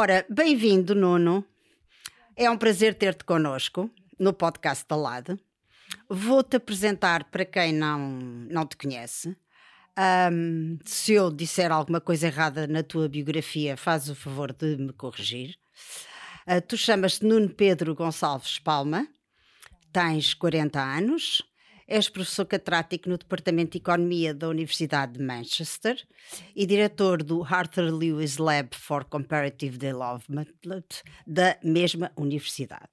Ora, bem-vindo, Nuno. É um prazer ter-te connosco no podcast da LAD. Vou-te apresentar para quem não, não te conhece. Um, se eu disser alguma coisa errada na tua biografia, faz o favor de me corrigir. Uh, tu chamas-te Nuno Pedro Gonçalves Palma, tens 40 anos, És professor catedrático no Departamento de Economia da Universidade de Manchester e diretor do Arthur Lewis Lab for Comparative Development da mesma universidade.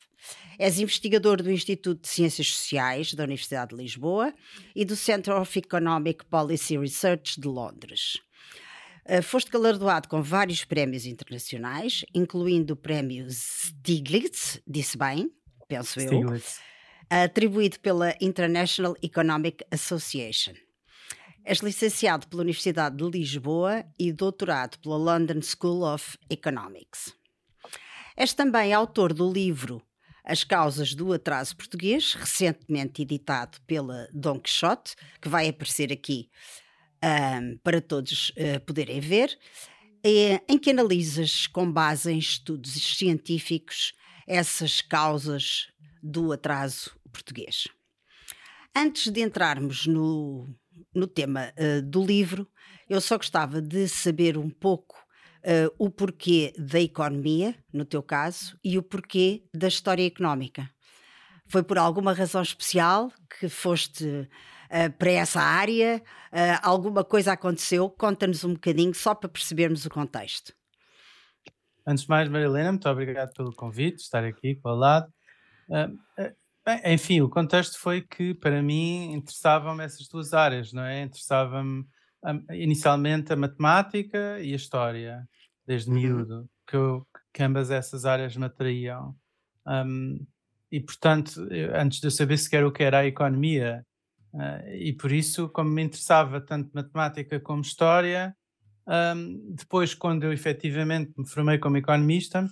És investigador do Instituto de Ciências Sociais da Universidade de Lisboa e do Center of Economic Policy Research de Londres. Uh, foste galardoado com vários prémios internacionais, incluindo o prémio Stiglitz, disse bem, penso Stiglitz. eu atribuído pela International Economic Association. És licenciado pela Universidade de Lisboa e doutorado pela London School of Economics. És também autor do livro As Causas do Atraso Português, recentemente editado pela Don Quixote, que vai aparecer aqui um, para todos uh, poderem ver, em que analisas, com base em estudos científicos, essas causas do atraso português. Antes de entrarmos no, no tema uh, do livro, eu só gostava de saber um pouco uh, o porquê da economia, no teu caso, e o porquê da história económica. Foi por alguma razão especial que foste uh, para essa área? alguma coisa aconteceu? Conta-nos um bocadinho, só para percebermos o contexto. Antes de mais, Marilena, muito obrigado pelo convite, estar aqui com o lado. Bem, enfim, o contexto foi que, para mim, interessavam-me essas duas áreas, não é? Interessava-me inicialmente a matemática e a história, desde uhum. miúdo, que, eu, que ambas essas áreas me atraíam. Um, e, portanto, eu, antes de eu saber sequer o que era a economia, uh, e por isso, como me interessava tanto matemática como história, um, depois, quando eu efetivamente me formei como economista,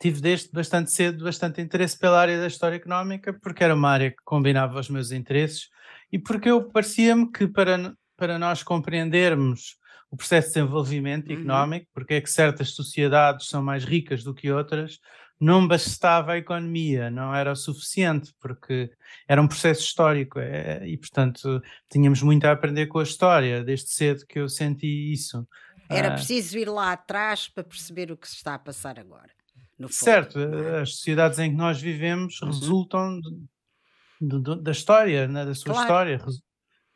tive desde bastante cedo bastante interesse pela área da história económica, porque era uma área que combinava os meus interesses e porque eu parecia-me que para, para nós compreendermos o processo de desenvolvimento uhum. económico, porque é que certas sociedades são mais ricas do que outras, não bastava a economia, não era o suficiente, porque era um processo histórico é, e, portanto, tínhamos muito a aprender com a história, desde cedo que eu senti isso. Era ah. preciso ir lá atrás para perceber o que se está a passar agora certo, é? as sociedades em que nós vivemos uhum. resultam de, de, da história, né, da sua claro. história.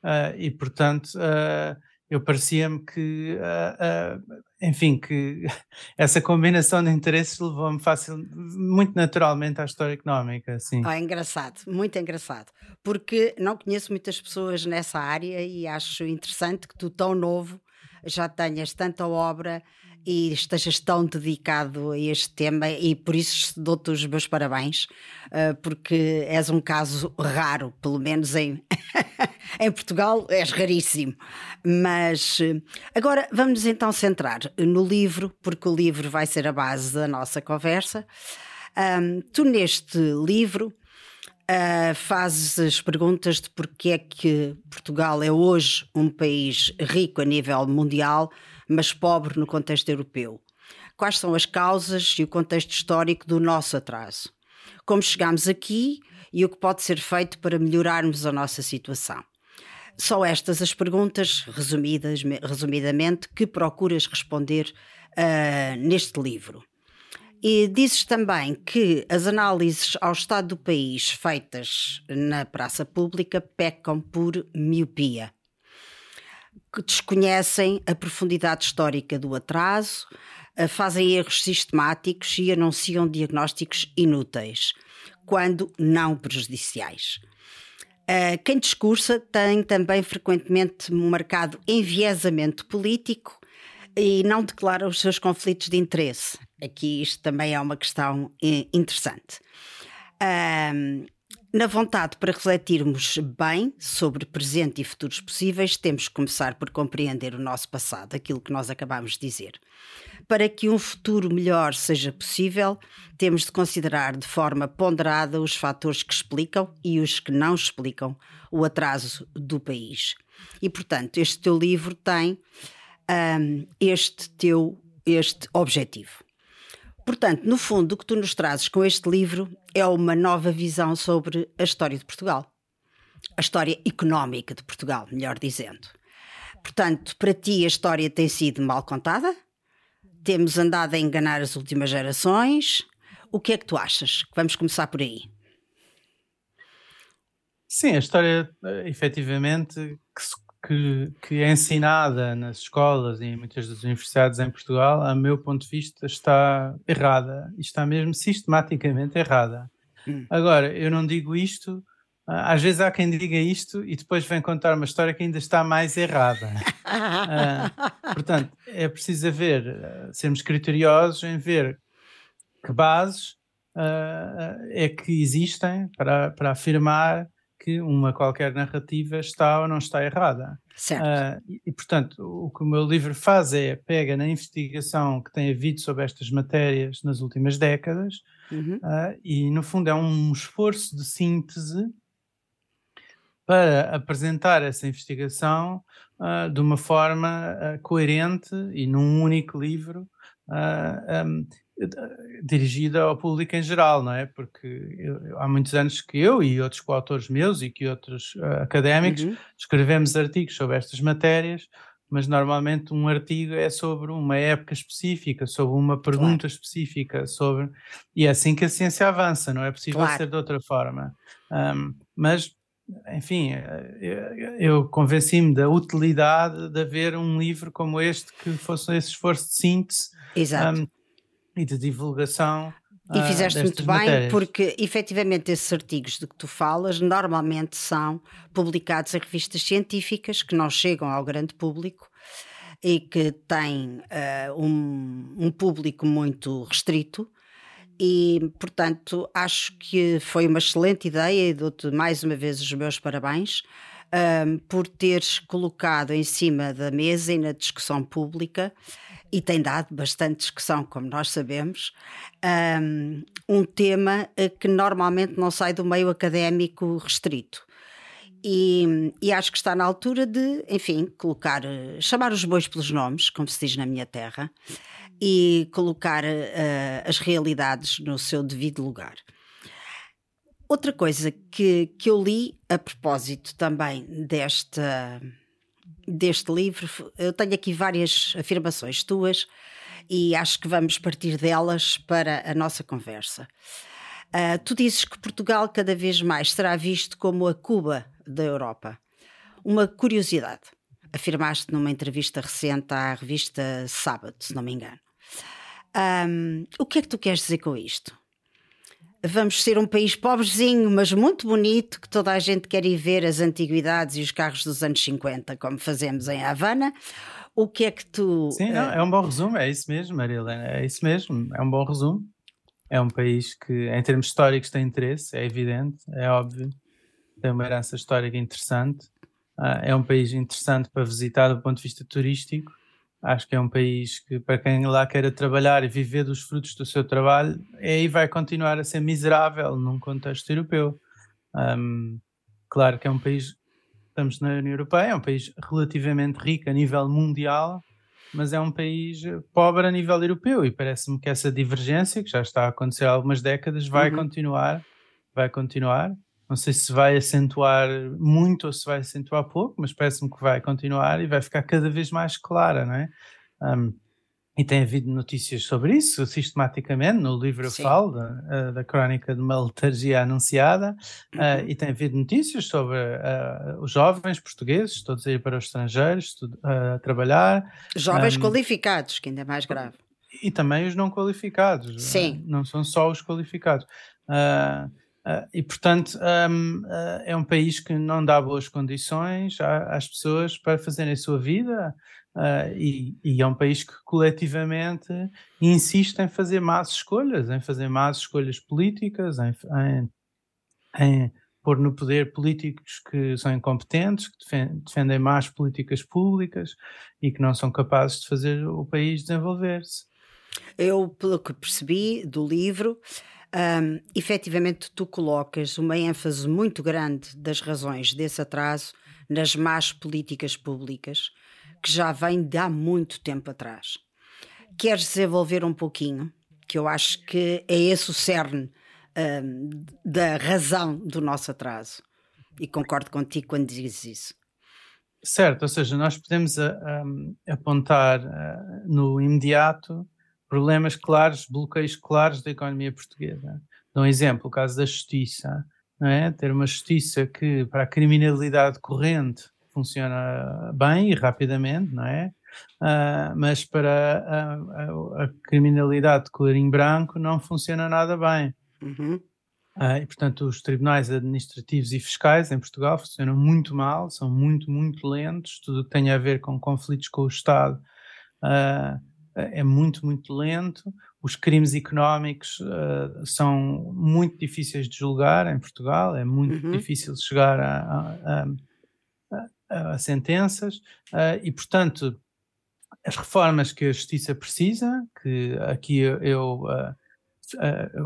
Uh, e, portanto, uh, eu parecia-me que, uh, enfim, que essa combinação de interesses levou-me fácil, muito naturalmente à história económica. Assim. Oh, é engraçado, muito engraçado, porque não conheço muitas pessoas nessa área e acho interessante que tu, tão novo, já tenhas tanta obra e estejas tão dedicado a este tema e por isso dou-te os meus parabéns, uh, porque és um caso raro, pelo menos em, em Portugal és raríssimo. Mas uh, agora vamos então centrar no livro, porque o livro vai ser a base da nossa conversa. Um, tu neste livro Uh, fazes as perguntas de porque é que Portugal é hoje um país rico a nível mundial, mas pobre no contexto europeu. Quais são as causas e o contexto histórico do nosso atraso? Como chegamos aqui e o que pode ser feito para melhorarmos a nossa situação? São estas as perguntas, resumidas, resumidamente, que procuras responder uh, neste livro. E dizes também que as análises ao estado do país feitas na praça pública pecam por miopia que desconhecem a profundidade histórica do atraso, eh, fazem erros sistemáticos e anunciam diagnósticos inúteis, quando não prejudiciais. Eh, quem discursa tem também frequentemente marcado enviesamento político e não declara os seus conflitos de interesse. Aqui isto também é uma questão eh, interessante na vontade para refletirmos bem sobre presente e futuros possíveis, temos que começar por compreender o nosso passado, aquilo que nós acabamos de dizer. Para que um futuro melhor seja possível, temos de considerar de forma ponderada os fatores que explicam e os que não explicam o atraso do país. E, portanto, este teu livro tem um, este teu este objetivo. Portanto, no fundo, o que tu nos trazes com este livro é uma nova visão sobre a história de Portugal. A história económica de Portugal, melhor dizendo. Portanto, para ti a história tem sido mal contada? Temos andado a enganar as últimas gerações? O que é que tu achas? Vamos começar por aí. Sim, a história, eh, efetivamente, que, que, que, é ensinada nas escolas e em muitas das universidades em Portugal, a meu ponto de vista, está errada. Está mesmo sistematicamente errada. Hum. Agora, eu não digo isto ah, às vezes há quem diga isto e depois vem contar uma história que ainda está mais errada. uh, portanto, é preciso ver, uh, sermos criteriosos em ver que bases uh, é que existem para, para afirmar que uma qualquer narrativa está ou não está errada. Certo. E, e, portanto, o que o meu livro faz é pega na investigação que tem havido sobre estas matérias nas últimas décadas uhum. e, no fundo, é um esforço de síntese para apresentar essa investigação uh, de uma forma uh, coerente e num único livro uh, um, dirigida ao público em geral, não é? Porque eu, há muitos anos que eu e outros coautores meus e que outros académicos uhum. escrevemos artigos sobre estas matérias, mas normalmente um artigo é sobre uma época específica, sobre uma pergunta claro. específica, sobre e é assim que a ciência avança, não é possível claro. ser de outra forma. Um, mas enfim, eh, eu convenci-me da utilidade de haver um livro como este que fosse esse esforço de síntese um, e de divulgação. E ah, fizeste uh, muito bem, matérias. porque efetivamente esses artigos de que tu falas normalmente são publicados em revistas científicas que não chegam ao grande público e que têm uh, um, um público muito restrito e, portanto, acho que foi uma excelente ideia e dou-te mais uma vez os meus parabéns um, por teres colocado em cima da mesa e na discussão pública, e tem dado bastante discussão, como nós sabemos, um, tema que normalmente não sai do meio académico restrito. E, e, acho que está na altura de, enfim, colocar, chamar os bois pelos nomes, como se diz na minha terra, e colocar uh, as realidades no seu devido lugar. Outra coisa que, que eu li a propósito também desta, deste livro, eu tenho aqui várias afirmações tuas e acho que vamos partir delas para a nossa conversa. Uh, tu dizes que Portugal cada vez mais será visto como a Cuba da Europa. Uma curiosidade, afirmaste numa entrevista recente à revista Sábado, se não me engano. Um, o que é que tu queres dizer com isto? Vamos ser um país pobrezinho, mas muito bonito, que toda a gente quer ir ver as antiguidades e os carros dos anos 50, como fazemos em Havana. O que é que tu. Sim, não, é um bom resumo, é isso mesmo, Maria Helena, é isso mesmo, é um bom resumo. É um país que, em termos históricos, tem interesse, é evidente, é óbvio, tem uma herança histórica interessante. Uh, é um país interessante para visitar do ponto de vista turístico Acho que é um país que, para quem lá queira trabalhar e viver dos frutos do seu trabalho, aí vai continuar a ser miserável num contexto europeu. Um, claro que é um país, estamos na União Europeia, é um país relativamente rico a nível mundial, mas é um país pobre a nível europeu e parece-me que essa divergência, que já está a acontecer há algumas décadas, vai uhum. continuar, vai continuar. Não sei se vai acentuar muito ou se vai acentuar pouco, mas parece-me que vai continuar e vai ficar cada vez mais clara, não é? Um, e tem havido notícias sobre isso sistematicamente. No livro eu falo da, da crónica de uma letargia anunciada, uhum. uh, e tem havido notícias sobre uh, os jovens portugueses, todos a ir para os estrangeiros a uh, trabalhar. Jovens um, qualificados, que ainda é mais grave. E também os não qualificados. Sim. Não são só os qualificados. Uh, e, portanto, um, uh, ah, é um país que não dá boas condições às pessoas para fazerem a sua vida uh, e, é um país que coletivamente insiste em fazer más escolhas, em fazer más escolhas políticas, em, em, em pôr no poder políticos que são incompetentes, que defendem más políticas públicas e que não são capazes de fazer o país desenvolver-se. Eu, pelo que percebi do livro, um, efetivamente tu colocas uma ênfase muito grande das razões desse atraso nas más políticas públicas que já vem de há muito tempo atrás. Queres desenvolver um pouquinho que eu acho que é esse o cerne um, da razão do nosso atraso. E concordo contigo quando dizes isso. Certo, ou seja, nós podemos a, a, apontar a, no imediato problemas claros, bloqueios claros da economia portuguesa. Dou um exemplo, o caso da justiça, não é? Ter uma justiça que para a criminalidade corrente funciona bem e rapidamente, não é? Uh, mas para a, a, a, criminalidade de colorinho branco não funciona nada bem. Uhum. Uh, e, portanto, os tribunais administrativos e fiscais em Portugal funcionam muito mal, são muito, muito lentos. Tudo que tem a ver com conflitos com o Estado uh, é muito, muito lento. Os crimes económicos uh, são muito difíceis de julgar em Portugal, é muito uhum. difícil chegar a, a, a, a sentenças, e, portanto, as reformas que a justiça precisa, que aqui eu. eu uh,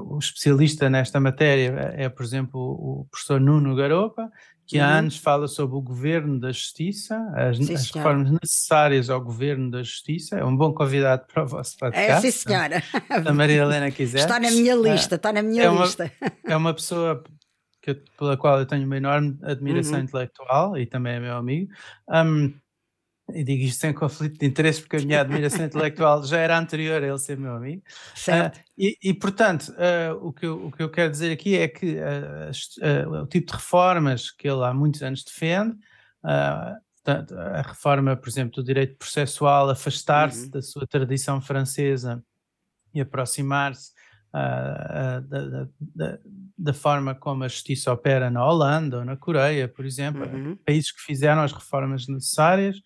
o especialista nesta matéria é, por exemplo, o professor Nuno Garopa, que uhum. há anos fala sobre o governo da justiça, as, sim, as reformas necessárias ao governo da justiça. É um bom convidado para o vosso podcast. É, sim, senhora. Se a Maria Helena quiser. Está na minha lista, está na minha é lista. Uma, é uma pessoa que, pela qual eu tenho uma enorme admiração uhum. intelectual e também é meu amigo. Um, e digo isto sem conflito de interesse, porque a minha admiração intelectual já era anterior a ele ser meu amigo. Certo. Uh, e, e, portanto, uh, o, que eu, o que eu quero dizer aqui é que uh, o tipo de reformas que ele há muitos anos defende, portanto, a reforma, por exemplo, do direito processual, afastar-se uhum. da sua tradição francesa e aproximar-se da, da, da, forma como a justiça opera na Holanda ou na Coreia, por exemplo, uhum. países que fizeram as reformas necessárias,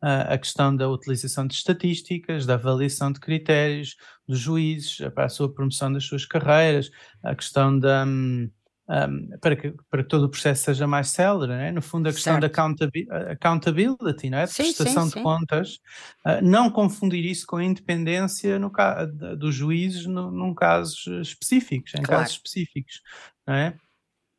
a questão da utilização de estatísticas, da avaliação de critérios dos juízes para a sua promoção das suas carreiras, a questão da. Um, um, para, que, para que todo o processo seja mais célere, né? no fundo a questão certo. da accountability, não é? Sim, prestação sim, de sim. contas, uh, não confundir isso com a independência no, dos juízes num casos específicos, em claro. casos específicos, não é?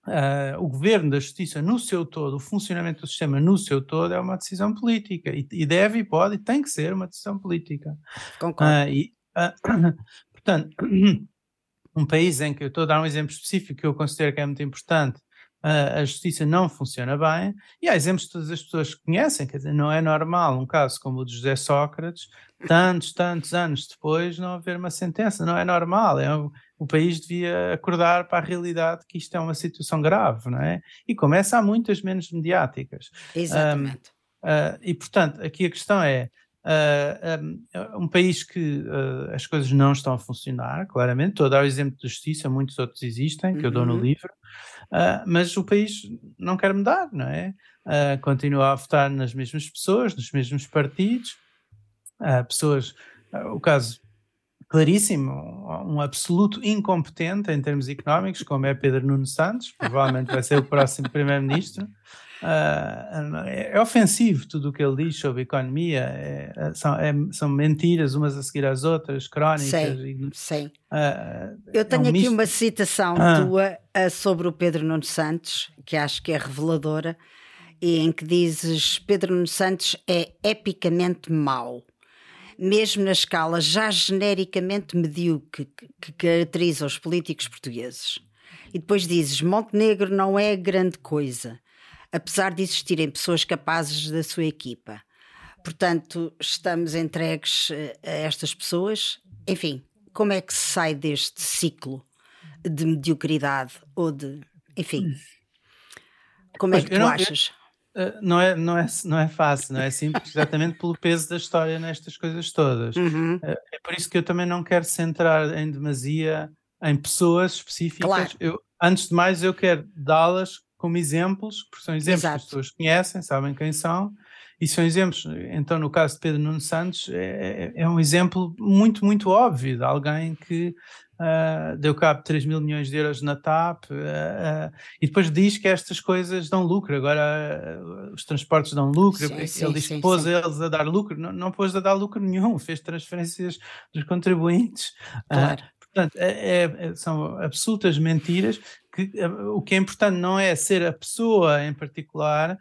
Uh, o governo da justiça no seu todo, o funcionamento do sistema no seu todo é uma decisão política e, e deve e pode e tem que ser uma decisão política. Concordo. Uh, e, uh, portanto, um país em que eu estou a dar um exemplo específico que eu considero que é muito importante, a justiça não funciona bem, e há exemplos que todas as pessoas conhecem, quer dizer, não é normal um caso como o de José Sócrates, tantos, tantos anos depois não haver uma sentença, não é normal, é o país devia acordar para a realidade que isto é uma situação grave, não é? E começa há muitas menos mediáticas. Exatamente. Um, uh, e, portanto, aqui a questão é, uh, um, um, país que uh, as coisas não estão a funcionar, claramente, estou a dar o exemplo de justiça, muitos outros existem, que uhum. eu dou no uhum. livro, mas o país não quer mudar, não é? continua a votar nas mesmas pessoas, nos mesmos partidos, pessoas, o caso claríssimo, um absoluto incompetente em termos económicos, como é Pedro Nuno Santos, provavelmente vai ser o próximo primeiro-ministro. Uh, é ofensivo tudo o que ele diz sobre economia, é, é, são, é, são, mentiras umas a seguir às outras, crónicas. Sim, e, sim. Uh, Eu tenho é um aqui misto. uma citação ah. tua uh, sobre o Pedro Nuno Santos, que acho que é reveladora, e em que dizes Pedro Nuno Santos é epicamente mau mesmo na escala já genericamente medíocre que caracteriza os políticos portugueses. E depois dizes: Montenegro não é grande coisa, apesar de existirem pessoas capazes da sua equipa. Portanto, estamos entregues eh, a estas pessoas. Enfim, como é que se sai deste ciclo de mediocridade ou de. Enfim. Como é que tu achas? Eh, não é, não, é, não é fácil, não é simples, exatamente pelo peso da história nestas coisas todas. Uhum. Eh, é por isso que eu também não quero centrar em demasia em pessoas específicas. Claro. Eu, antes de mais, eu quero dá-las como exemplos, porque são exemplos Exato. que as pessoas conhecem, sabem quem são, e são exemplos. Então, no caso de Pedro Nuno Santos, é, é, é um exemplo muito, muito óbvio de alguém que uh, deu cabo de 3 mil milhões de euros na TAP, uh, uh, e depois diz que estas coisas dão lucro, agora os transportes dão lucro, sim, ele sim, diz que pôs sim. eles a dar lucro, não, não pôs a dar lucro nenhum, fez transferências dos contribuintes. Claro. portanto, é, é, são absolutas mentiras, que o que é importante não é ser a pessoa em particular,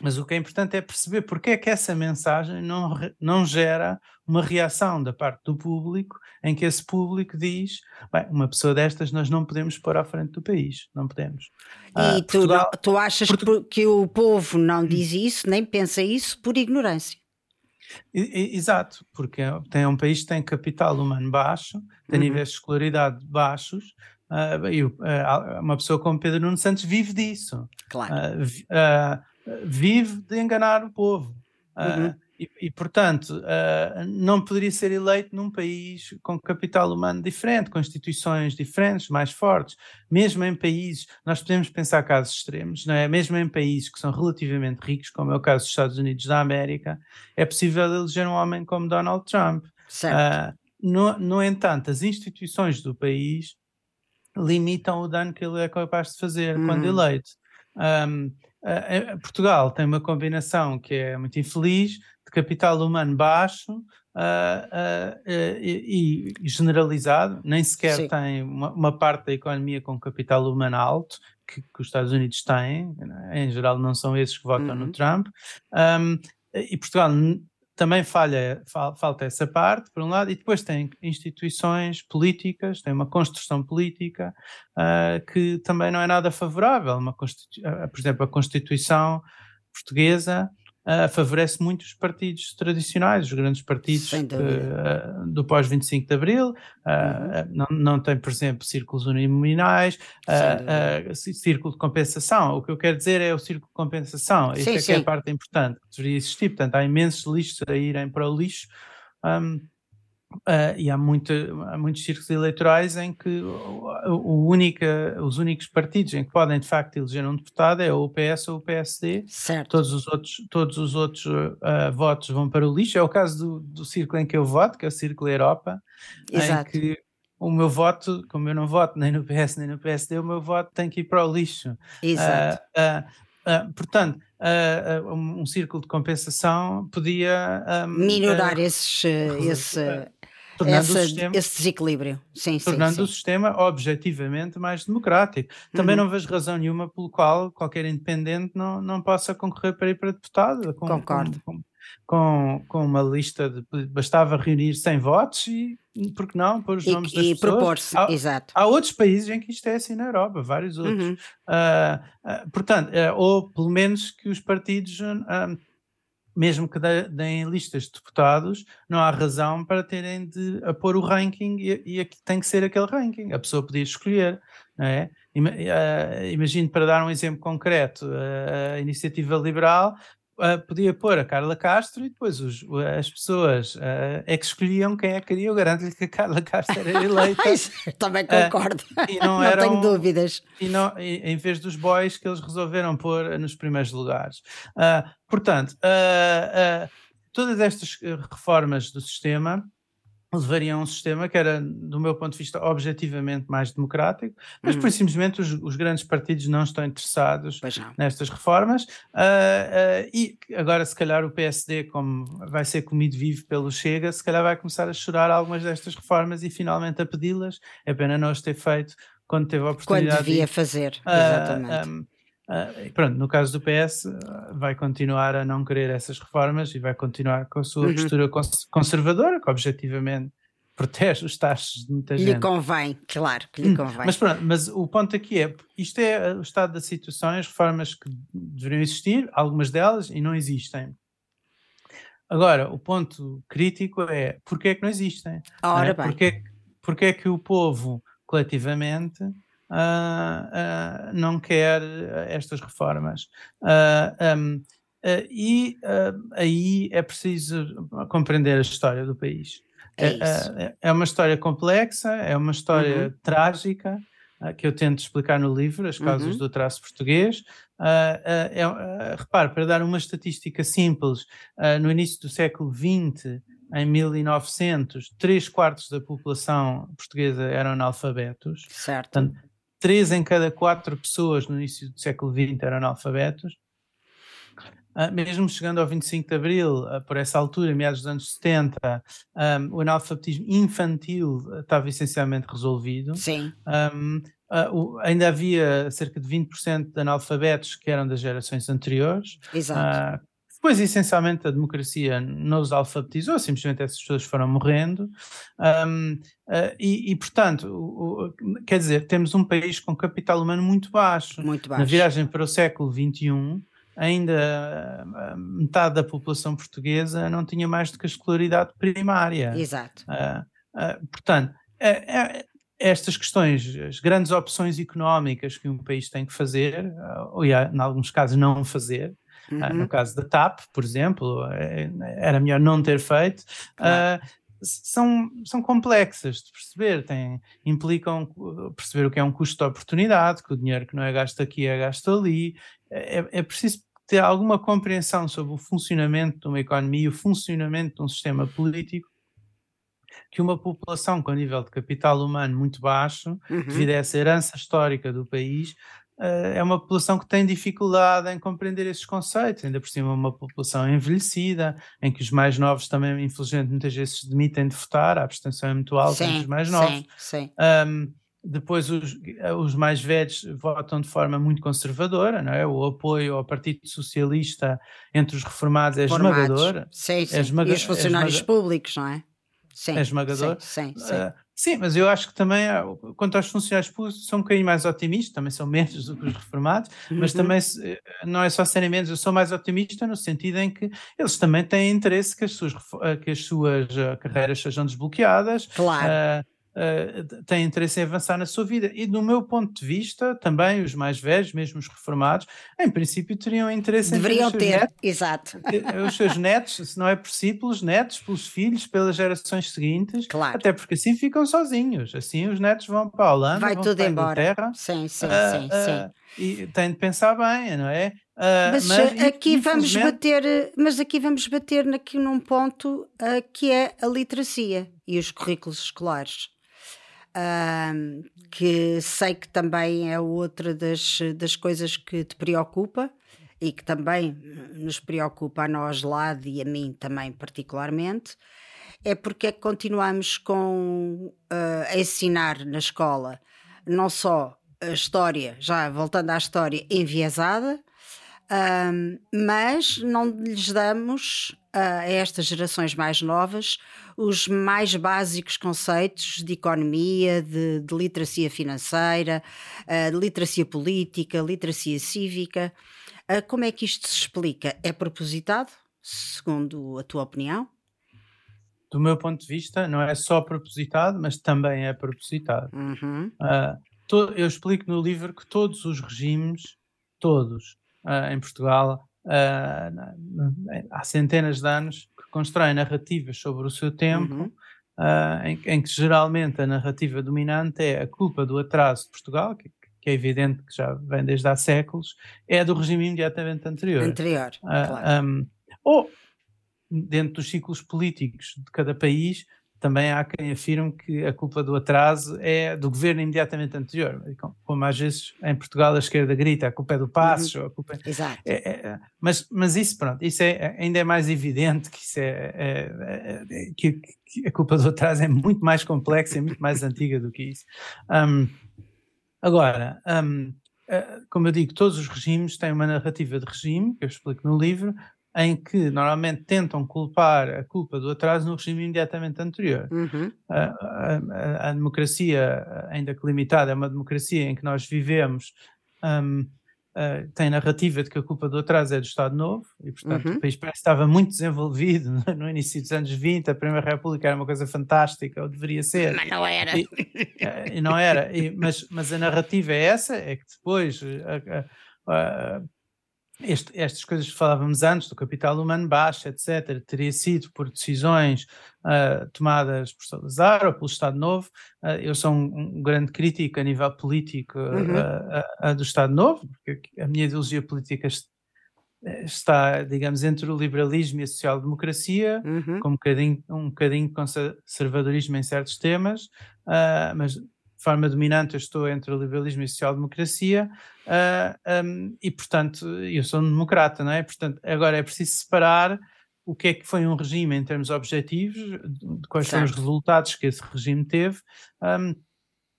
Mas o que é importante é perceber porque é que essa mensagem não, não gera uma reação da parte do público em que esse público diz: bem, uma pessoa destas nós não podemos pôr à frente do país, não podemos. E uh, tu, Portugal, tu achas Portu... que o povo não diz isso, nem pensa isso por ignorância? Exato, porque tem um país que tem capital humano baixo, tem uhum. níveis de escolaridade baixos, uh, e uh, uma pessoa como Pedro Nuno Santos vive disso. Claro. Uh, vive de enganar o povo. Uhum. E, e, portanto, não poderia ser eleito num país com capital humano diferente, com instituições diferentes, mais fortes. Mesmo em países, nós podemos pensar casos extremos, não é? Mesmo em países que são relativamente ricos, como é o caso dos Estados Unidos da América, é possível eleger um homem como Donald Trump. Certo. no, no entanto, as instituições do país limitam o dano que ele é capaz de fazer uhum. quando eleito. Um, uh, Portugal tem uma combinação que é muito infeliz capital humano baixo uh, e, e, generalizado, nem sequer Sim. tem uma, uma, parte da economia com capital humano alto, que, que, os Estados Unidos têm, em geral não são esses que votam uhum. no Trump. Um, e Portugal também falha, falta essa parte, por um lado, e depois tem instituições políticas, tem uma construção política uh, que também não é nada favorável. Uma uh, por exemplo, a Constituição portuguesa uh, favorece muito os partidos tradicionais, os grandes partidos uh, do pós-25 de Abril, uh, não, não tem, por exemplo, círculos uninominais, círculo de compensação. O que eu quero dizer é o círculo de compensação. Esta é, é, a parte importante que deveria existir. Portanto, há imensos lixos a irem para o lixo. Um, Uh, e há, muito, há muitos círculos eleitorais em que o, o única, os únicos partidos em que podem de facto eleger um deputado é ou o PS ou o PSD. Certo. Todos os outros, todos os outros uh, votos vão para o lixo. É o caso do, do círculo em que eu voto, que é o Círculo Europa, Exato. em que o meu voto, como eu não voto nem no PS nem no PSD, o meu voto tem que ir para o lixo. Exato. Uh, portanto, um, um, círculo de compensação podia um, minorar esses, esse, tornando Essa, sistema, esse desequilíbrio. Sim, tornando sim, o sistema objetivamente mais democrático. Também uhum. não vejo razão nenhuma pelo qual qualquer independente não, não possa concorrer para ir para deputado. Com, Concordo. Com, com, com, uma lista de. Bastava reunir 100 votos e, por que não, pôr os e, nomes das e pessoas. propor-se, exato. Há outros países em que isto é assim na Europa, vários outros. Uhum. Uh, uh, portanto, uh, ou pelo menos que os partidos mesmo que deem listas de deputados, não há razão para terem de pôr o ranking e, e tem que ser aquele ranking. A pessoa podia escolher, não é? Eh, imagino, para dar um exemplo concreto, a iniciativa liberal uh, podia pôr a Carla Castro e depois os, as pessoas uh, é que escolhiam quem é que queria. Eu garanto-lhe que a Carla Castro era eleita. Também concordo. Uh, e não, não eram, tenho dúvidas. E, não, e, em vez dos boys que eles resolveram pôr nos primeiros lugares. portanto, todas estas reformas do sistema levariam a um sistema que era, do meu ponto de vista, objetivamente mais democrático, mas hum. simplesmente os, os, grandes partidos não estão interessados nestas reformas. Uh, uh, e agora, se calhar, o PSD, como vai ser comido vivo pelo Chega, se calhar vai começar a chorar algumas destas reformas e finalmente a pedi-las. É pena não as ter feito quando teve a oportunidade. Quando devia de, fazer, uh, exatamente. Um, Uh, pronto, no caso do PS, uh, vai continuar a não querer essas reformas e vai continuar com a sua uhum. postura cons conservadora, que objetivamente protege os taxas de muita lhe gente. Lhe convém, claro que lhe hum, convém. Mas pronto, mas o ponto aqui é, isto é o estado da situação, as reformas que deveriam existir, algumas delas, e não existem. Agora, o ponto crítico é, porquê é que não existem? Ora é? bem. Porquê, porquê é que o povo, coletivamente, uh, uh, não quer estas reformas. Um, e aí é preciso compreender a história do país. É, é, uma história complexa, é uma história uhum. trágica, que eu tento explicar no livro, As Causas uhum. do Traço Português. Uh, repare, para dar uma estatística simples, no início do século XX, em 1900, três quartos da população portuguesa eram analfabetos. Certo. Portanto, três em cada quatro pessoas no início do século XX eram analfabetos. Uh, mesmo chegando ao 25 de Abril, uh, por essa altura, meados dos anos 70, um, o analfabetismo infantil estava essencialmente resolvido. Sim. Um, uh, ainda havia cerca de 20% de analfabetos que eram das gerações anteriores. Exato. Depois, essencialmente, a democracia não os alfabetizou, simplesmente essas pessoas foram morrendo. Um, uh, e, e, portanto, o, o, quer dizer, temos um país com capital humano muito baixo. Muito baixo. Na viragem para o século XXI, ainda uh, metade da população portuguesa não tinha mais do que a escolaridade primária. Exato. Uh, portanto, estas questões, as grandes opções económicas que um país tem que fazer, ou, em alguns casos, não fazer, ah, uhum. no caso da TAP, por exemplo, é, era melhor não ter feito. Claro. Uh, são, são complexas de perceber, têm, implicam perceber o que é um custo de oportunidade, que o dinheiro que não é gasto aqui é gasto ali. É, é preciso ter alguma compreensão sobre o funcionamento de uma economia, o funcionamento de um sistema político, que uma população com nível de capital humano muito baixo, uhum. devido a essa herança histórica do país, é uma população que tem dificuldade em compreender esses conceitos, ainda por cima uma população envelhecida, em que os mais novos também, infelizmente, muitas vezes se demitem de votar, a abstenção é muito alta entre os mais novos. Sim, sim. Um, depois os, os, mais velhos votam de forma muito conservadora, não é? O apoio ao Partido Socialista entre os reformados é esmagador. Sim, sim. É esmaga, e os funcionários é esmaga, públicos, não é? Sim, é esmagador. Sim, sim. Uh, Sim, mas eu acho que também, quanto aos funcionários públicos, são um bocadinho mais otimistas, também são menos do que os reformados, uhum. mas também eh, não é só serem menos, eu sou mais otimista no sentido em que eles também têm interesse que as suas, que as suas carreiras sejam desbloqueadas. Claro. Uh, uh, têm interesse em avançar na sua vida. E, do meu ponto de vista, também os mais velhos, mesmo os reformados, em princípio teriam interesse Deveriam em ter. Deveriam ter, netos, exato. Os seus netos, se não é por si, pelos netos, pelos filhos, pelas gerações seguintes. Claro. Até porque assim ficam sozinhos. Assim os netos vão para a Holanda, Vai vão tudo para a. Inglaterra. Sim, sim, uh, sim, sim. E têm de pensar bem, não é? Uh, mas, mas, aqui vamos bater, mas aqui vamos bater aqui num ponto uh, que é a literacia e os currículos escolares uh, que sei que também é outra das, das coisas que te preocupa e que também nos preocupa a nós lá e a mim também particularmente, é porque é que continuamos com, uh, a ensinar na escola não só a história, já voltando à história, enviesada, um, mas não lhes damos a estas gerações mais novas os mais básicos conceitos de economia, de, de literacia financeira, uh, de literacia política, literacia cívica. Uh, como é que isto se explica? É propositado, segundo a tua opinião? Do meu ponto de vista, não é só propositado, mas também é propositado. Uhum. Uh, eu explico no livro que todos os regimes, todos, uh, em Portugal uh, há centenas de anos que constroem narrativas sobre o seu tempo, uhum. uh, em, em, que geralmente a narrativa dominante é a culpa do atraso de Portugal, que, que, é evidente que já vem desde há séculos, é do regime imediatamente anterior. Anterior, claro. Um, ou dentro dos ciclos políticos de cada país, também há quem afirme que a culpa do atraso é do governo imediatamente anterior. Como às vezes em Portugal a esquerda grita, a culpa é do Passos, uhum. a culpa é... Exato. É, é, é, mas, mas isso, pronto, isso é, ainda é mais evidente que, isso é, é, é que, que, a culpa do atraso é muito mais complexa e muito mais antiga do que isso. Um, agora, um, eh, como eu digo, todos os regimes têm uma narrativa de regime, que eu explico no livro, em que normalmente tentam culpar a culpa do atraso no regime imediatamente anterior. Uhum. A, a, a, democracia, ainda que limitada, é uma democracia em que nós vivemos, um, uh, tem narrativa de que a culpa do atraso é do Estado Novo, e portanto uhum. o país parece que estava muito desenvolvido no início dos anos 20, a Primeira República era uma coisa fantástica, ou deveria ser. Mas não era. E, e não era, e, mas, mas a narrativa é essa, é que depois... A, este, estas coisas que falávamos antes, do capital humano baixo, etc., teria sido por decisões uh, tomadas por Salazar ou pelo Estado Novo. Uh, eu sou um, um, grande crítico a nível político uhum. uh, do Estado Novo, porque a minha ideologia política está, digamos, entre o liberalismo e a social-democracia, uhum. com um bocadinho, um bocadinho de conservadorismo em certos temas, mas de forma dominante eu estou entre o liberalismo e a social-democracia uh, um, e, portanto, eu sou um democrata, não é? Portanto, agora é preciso separar o que é que foi um regime em termos objetivos, de quais certo. foram os resultados que esse regime teve, um,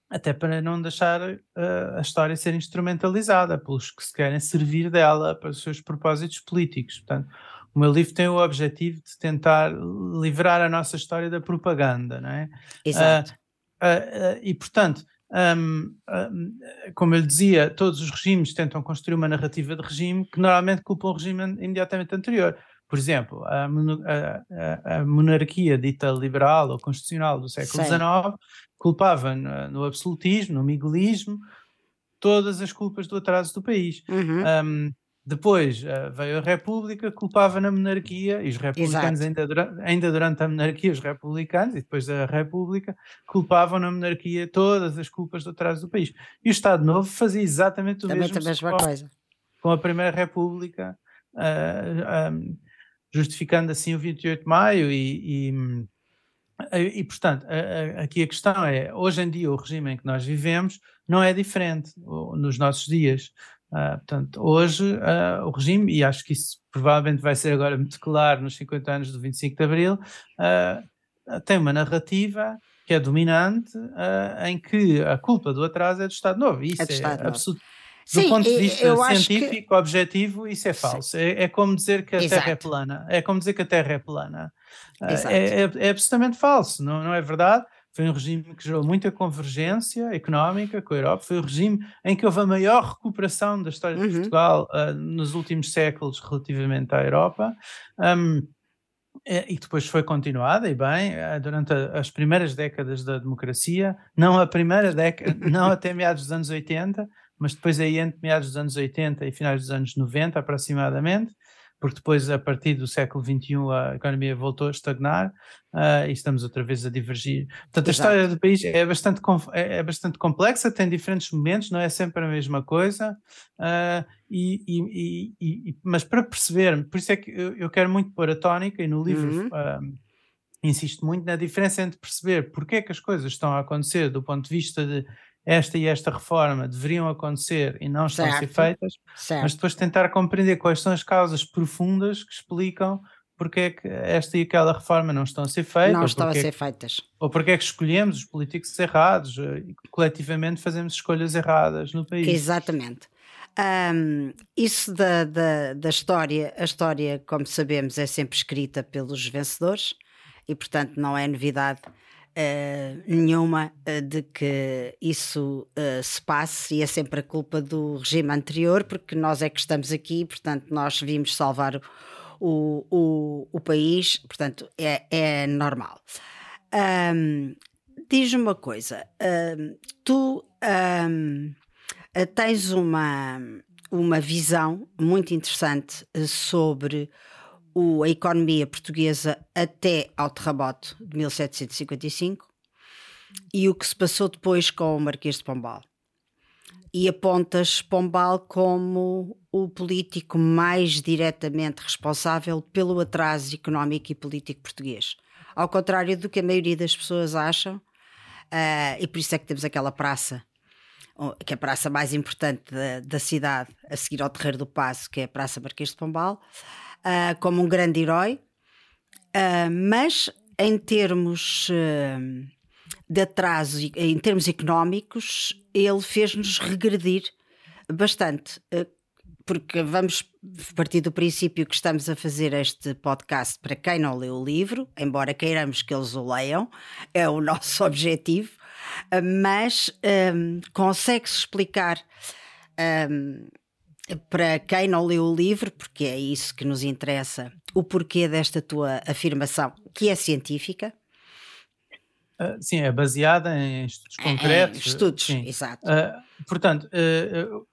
até para não deixar uh, a história ser instrumentalizada pelos que se querem servir dela para os seus propósitos políticos. Portanto, o meu livro tem o objetivo de tentar livrar a nossa história da propaganda, não é? Exato. Uh, uh, e, portanto, um, um, como eu dizia, todos os regimes tentam construir uma narrativa de regime que normalmente culpa o regime imediatamente anterior. Por exemplo, a, a, a monarquia dita liberal ou constitucional do século XIX culpava no, no, absolutismo, no miguelismo, todas as culpas do atraso do país. Uhum. Um, depois uh, veio a República, culpava na monarquia, e os republicanos, ainda, dura ainda durante a monarquia, os republicanos, e depois da República, culpavam na monarquia todas as culpas do atraso do país. E o Estado Novo fazia exatamente o Também mesmo. a mesma coisa. Com a Primeira República, uh, um, justificando assim o 28 de maio e, e e, portanto, aqui a questão é: hoje em dia, o regime em que nós vivemos não é diferente nos nossos dias. Uh, portanto, hoje uh, o regime, e acho que isso provavelmente vai ser agora muito claro nos 50 anos do 25 de Abril, uh, tem uma narrativa que é dominante, em que a culpa do atraso é do Estado Novo. Isso é, é absurdo. Do Sim, ponto de vista científico, que... objetivo, isso é falso. É, é, como dizer que a Exato. Terra é plana. É como dizer que a Terra é plana. É, é, é, absolutamente falso, não, não é verdade? Foi um regime que gerou muita convergência económica com a Europa. Foi o regime em que houve a maior recuperação da história de uhum. Portugal uh, nos últimos séculos relativamente à Europa. Um, e depois foi continuada, e bem, durante as primeiras décadas da democracia, não a primeira década, não até meados dos anos 80, mas depois aí entre meados dos anos 80 e finais dos anos 90 aproximadamente, porque depois a partir do século XXI a economia voltou a estagnar uh, e estamos outra vez a divergir. Portanto, Exato. a história do país é bastante, é, é bastante complexa, tem diferentes momentos, não é sempre a mesma coisa, uh, e, e, e, mas para perceber, por isso é que eu, eu, quero muito pôr a tónica e no livro uhum. uh, insisto muito na diferença entre perceber porque é que as coisas estão a acontecer do ponto de vista de esta e esta reforma deveriam acontecer e não estão certo. a ser feitas, certo. mas depois tentar compreender quais são as causas profundas que explicam porque é que esta e aquela reforma não estão a ser feitas. Não estão a é ser feitas. Ou porque é que escolhemos os políticos errados eh, e coletivamente fazemos escolhas erradas no país. Exatamente. Um, isso da, da, da história, a história, como sabemos, é sempre escrita pelos vencedores e, portanto, não é novidade Uh, nenhuma uh, de que isso uh, se passe e é sempre a culpa do regime anterior, porque nós é que estamos aqui, portanto, nós vimos salvar o, o, o país, portanto, é, é normal. Um, Diz-me uma coisa, um, tu um, tens uma, uma visão muito interessante sobre o, a economia portuguesa até ao terremoto de 1755 e o que se passou depois com o Marquês de Pombal. E apontas Pombal como o político mais diretamente responsável pelo atraso económico e político português. Ao contrário do que a maioria das pessoas acham, uh, e por isso é que temos aquela praça, que é a praça mais importante da, da cidade, a seguir ao Terreiro do Passo, que é a Praça Marquês de Pombal, uh, como um grande herói, uh, mas em termos uh, de atraso, em termos económicos, ele fez-nos regredir bastante. porque vamos partir do princípio que estamos a fazer este podcast para quem não leu o livro, embora queiramos que eles o leiam, é o nosso objetivo, mas um, consegue-se explicar um, para quem não leu o livro, porque é isso que nos interessa, o porquê desta tua afirmação, que é científica? Uh, sim, é baseada em estudos concretos. Em estudos, sim. exato. Uh, portanto, uh,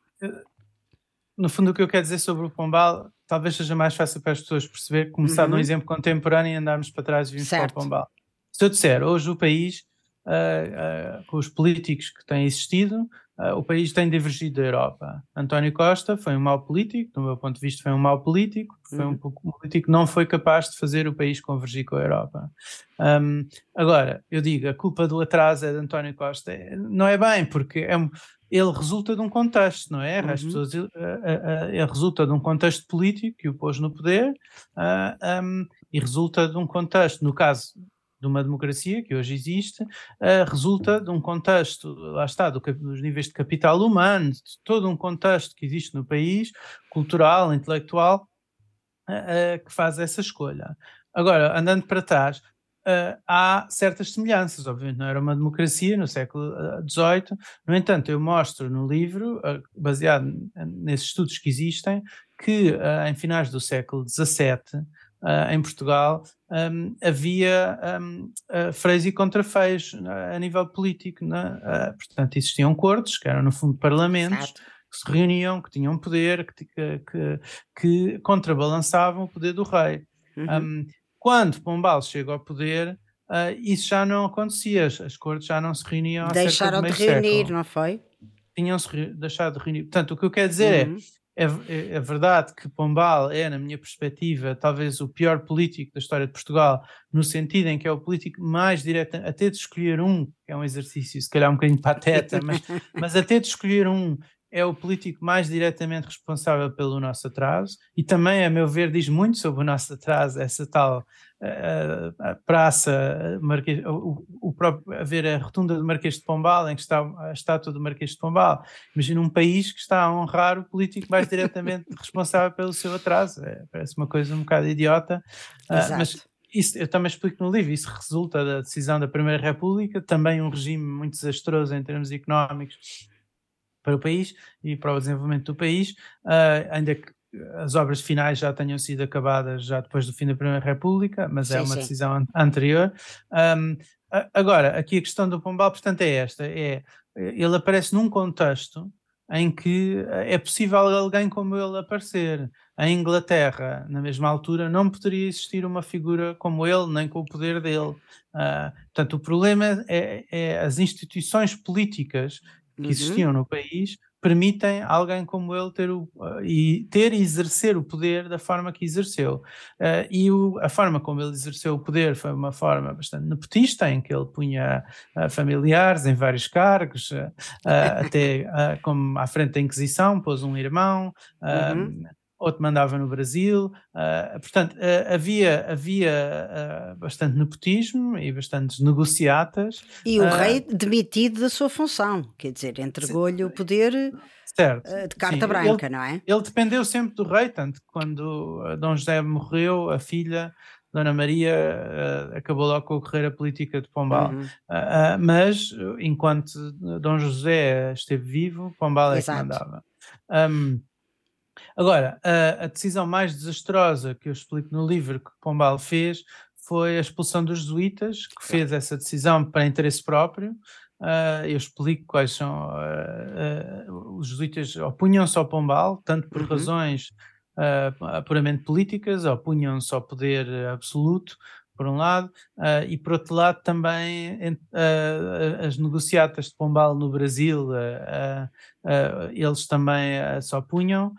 no fundo, o que eu quero dizer sobre o Pombal talvez seja mais fácil para as pessoas perceber, começar uhum. num exemplo contemporâneo e andarmos para trás e virmos para o Pombal. Se eu disser, hoje o país, com os políticos que têm existido, o país tem divergido da Europa. António Costa foi um mau político, do meu ponto de vista foi um mau político, foi um, uhum. um político que não foi capaz de fazer o país convergir com a Europa. Um, agora, eu digo, a culpa do atraso é de António Costa. Não é bem, porque é um, ele resulta de um contexto, não é? Uhum. As pessoas, uh, uh, uh, resulta de um contexto político que o pôs no poder um, e resulta de um contexto, no caso de uma democracia que hoje existe, resulta de um contexto, lá está, do, dos níveis de capital humano, de todo um contexto que existe no país, cultural, intelectual, que faz essa escolha. Agora, andando para trás, uh, há certas semelhanças. Obviamente não era uma democracia no século XVIII, no entanto, eu mostro no livro, uh, baseado nesses estudos que existem, que uh, em finais do século XVII, em Portugal, um, havia um, freios e contrafeios a nível político. Né? portanto, existiam cortes, que eram no fundo parlamentos. Exato que se reuniam, que tinham poder, que, que, que contrabalançavam o poder do rei. Uhum. Um, quando Pombal chega ao poder, uh, isso já não acontecia, as cortes já não se reuniam Deixaram de, de reunir, século. não foi? Tinham-se deixado de reunir. Portanto, o que eu quero dizer uhum. é, é, é, verdade que Pombal é, na minha perspectiva, talvez o pior político da história de Portugal, no sentido em que é o político mais direto, até de escolher um, que é um exercício se calhar um bocadinho pateta, mas, mas até de escolher um é o político mais diretamente responsável pelo nosso atraso e também, a meu ver, diz muito sobre o nosso atraso, essa tal uh, praça, Marquês, o, o, próprio, a ver a rotunda do Marquês de Pombal, em que está a estátua do Marquês de Pombal. Imagina um país que está a honrar o político mais diretamente responsável pelo seu atraso. É, parece uma coisa um bocado idiota, uh, mas isso, eu também explico no livro, isso resulta da decisão da Primeira República, também um regime muito desastroso em termos económicos para o país e para o desenvolvimento do país, uh, ainda que as obras finais já tenham sido acabadas já depois do fim da Primeira República, mas é sim, é uma sim. decisão an anterior. Um, agora, aqui a questão do Pombal, portanto, é esta: é, ele aparece num contexto em que é possível alguém como ele aparecer. Em Inglaterra, na mesma altura, não poderia existir uma figura como ele, nem com o poder dele. Uh, portanto, o problema é, é as instituições políticas que uhum. existiam no país permitem alguém como ele ter, o, e, ter e exercer o poder da forma que exerceu. Uh, e o, a forma como ele exerceu o poder foi uma forma bastante nepotista, em que ele punha uh, familiares em vários cargos, uh, até como à frente da Inquisição, pôs um irmão. Uhum outro mandava no Brasil. Uh, portanto, uh, havia, havia uh, bastante nepotismo e bastantes negociatas. E o rei demitido da sua função, quer dizer, entregou-lhe o poder certo, de carta sim. branca, ele, não é? Ele dependeu sempre do rei, tanto que quando Dom José morreu, a filha. Dona Maria uh, acabou logo com a carreira política de Pombal. Uhum. Uh, uh, mas, enquanto Dom José esteve vivo, Pombal é Exato. que mandava. Um, Agora, a, a, decisão mais desastrosa que eu explico no livro que Pombal fez foi a expulsão dos jesuítas, que fez essa decisão para interesse próprio. Uh, eu explico quais são. Uh, uh, os jesuítas opunham-se ao Pombal, tanto por uhum. razões puramente políticas, opunham-se ao poder absoluto, por um lado, uh, e por outro lado também uh, as negociatas de Pombal no Brasil, uh, eles também se opunham,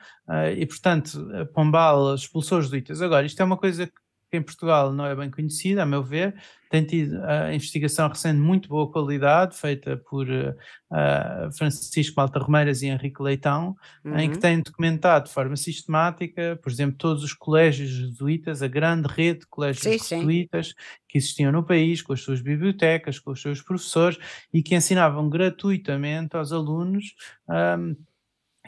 e portanto Pombal expulsou os jesuítas. Agora, isto é uma coisa que que em Portugal não é bem conhecida, a meu ver. Tem tido a investigação recente de muito boa qualidade, feita por uh, Francisco Malta Romeiras e Henrique Leitão, uhum. em que uhum. tem documentado de forma sistemática, por exemplo, todos os colégios jesuítas, a grande rede de colégios sim, jesuítas sim. que existiam no país, com as suas bibliotecas, com os seus professores, e que ensinavam gratuitamente aos alunos. Um,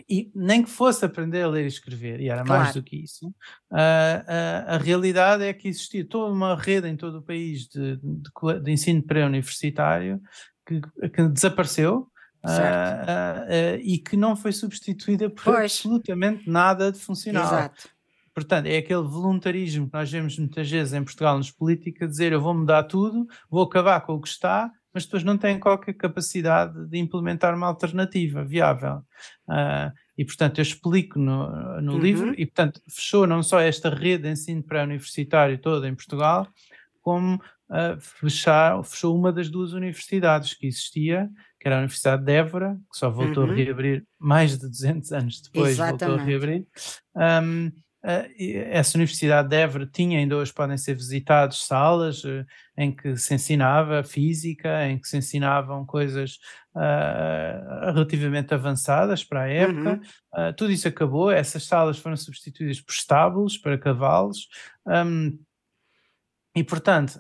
e nem que fosse aprender a ler e escrever, e era claro. mais do que isso, uh, uh, a realidade é que existia toda uma rede em todo o país de, de, de ensino pré-universitário que, que, desapareceu uh, e que não foi substituída por pois. absolutamente nada de funcional. Exato. Portanto, é aquele voluntarismo que nós vemos muitas vezes em Portugal nos políticos, dizer eu vou mudar tudo, vou acabar com o que está mas depois não têm qualquer capacidade de implementar uma alternativa viável. Uh, e, portanto, eu explico no, no uhum. livro, e, portanto, fechou não só esta rede de ensino pré-universitário toda em Portugal, como uh, fechar, fechou uma das duas universidades que existia, que era a Universidade de Évora, que só voltou uhum. a reabrir mais de 200 anos depois, Exatamente. voltou a reabrir. Um, essa Universidade de Évora tinha, ainda hoje podem ser visitados, salas uh, em que se ensinava física, em que se ensinavam coisas uh, relativamente avançadas para a época. Uhum. Uh, tudo isso acabou, essas salas foram substituídas por estábulos para cavalos. Um, e, portanto,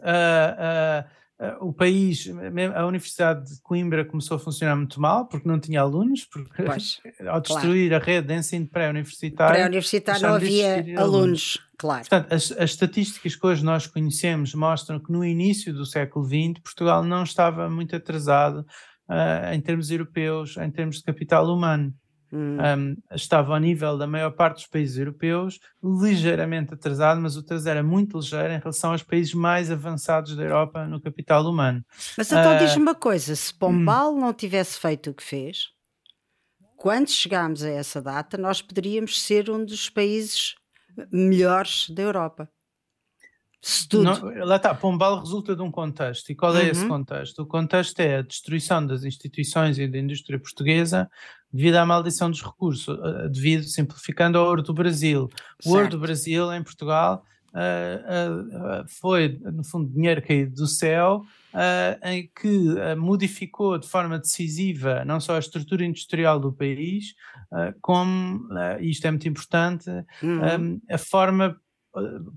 o país, a Universidade de Coimbra começou a funcionar muito mal porque não tinha alunos, porque pois, ao destruir claro. a rede de ensino pré-universitário. Pré-universitário não havia alunos, alunos, claro. Portanto, as, as, estatísticas que hoje nós conhecemos mostram que no início do século XX Portugal não estava muito atrasado uh, em termos europeus, em termos de capital humano um, estava ao nível da maior parte dos países europeus, ligeiramente atrasado, mas o atraso era muito ligeiro em relação aos países mais avançados da Europa no capital humano. Mas então uh, diz-me uma coisa: se Pombal hum. não tivesse feito o que fez, quando chegámos a essa data, nós poderíamos ser um dos países melhores da Europa. Não, lá está, Pombal resulta de um contexto. E qual é uhum. esse contexto? O contexto é a destruição das instituições e da indústria portuguesa devido à maldição dos recursos, eh, devido, simplificando, ao ouro do Brasil. O ouro do Brasil em Portugal uh, uh, foi, no fundo, dinheiro caído do céu, uh, em que modificou de forma decisiva não só a estrutura industrial do país, como, e isto é muito importante, uhum. um, a forma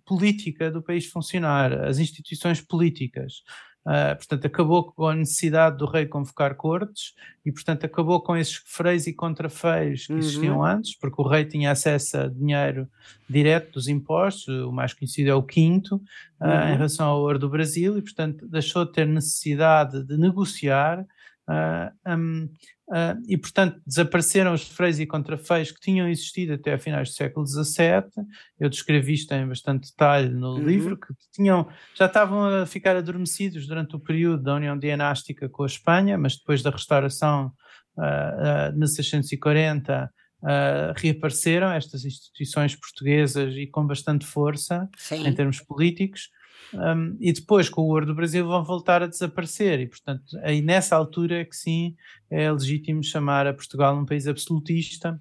política do país funcionar, as instituições políticas. Uh, portanto, acabou com a necessidade do rei convocar cortes e, portanto, acabou com esses freios e contrafeios que uhum. existiam antes, porque o rei tinha acesso a dinheiro direto dos impostos, o mais conhecido é o quinto, uh, uhum. em relação ao ouro do Brasil, e, portanto, deixou de ter necessidade de negociar. Uh, um, Uh, e, portanto, desapareceram os freios e contrafeios que tinham existido até a finais do século XVII. Eu descrevi isto em bastante detalhe no uhum. livro, que tinham, já estavam a ficar adormecidos durante o período da União Dinástica com a Espanha, mas depois da restauração uh, uh, de 1640 reapareceram estas instituições portuguesas e com bastante força Sim. em termos políticos. Um, e depois com o ouro do Brasil vão voltar a desaparecer e portanto aí nessa altura é que sim é legítimo chamar a Portugal um país absolutista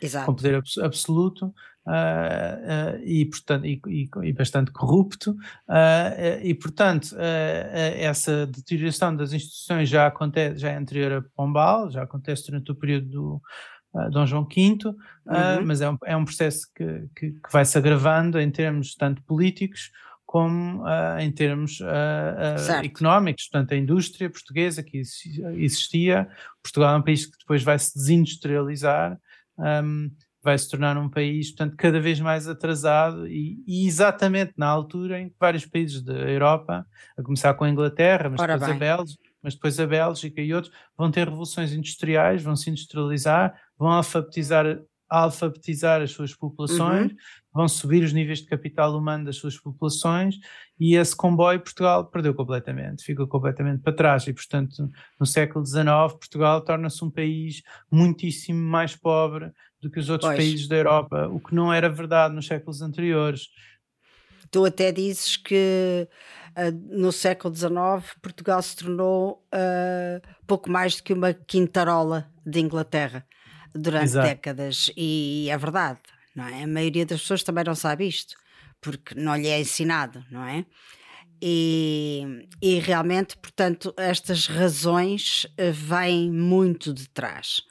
Exato. com poder abs absoluto uh, uh, e portanto e, e, e bastante corrupto uh, e portanto essa deterioração das instituições já acontece já é anterior a Pombal já acontece durante o período do Dom João V, uhum. mas é um, é um processo que, que, que vai se agravando em termos tanto políticos como uh, em termos uh, económicos, portanto a indústria portuguesa que existia, Portugal é um país que depois vai se desindustrializar, um, vai se tornar um país, portanto, cada vez mais atrasado e, e, exatamente na altura em que vários países da Europa, a começar com a Inglaterra, mas Ora depois bem. a Bélgica, mas depois a Bélgica e outros, vão ter revoluções industriais, vão se industrializar, vão alfabetizar alfabetizar as suas populações, uhum. Vão subir os níveis de capital humano das suas populações e esse comboio Portugal perdeu completamente, ficou completamente para trás e, portanto, no século XIX Portugal torna-se um país muitíssimo mais pobre do que os outros pois. países da Europa, o que não era verdade nos séculos anteriores. Tu até dizes que uh, no século XIX Portugal se tornou uh, pouco mais do que uma quintarola de Inglaterra durante Exato. décadas e é verdade, não é? A maioria das pessoas também não sabe isto, porque não lhe é ensinado, não é? E, e realmente, portanto, estas razões eh, vêm muito de trás.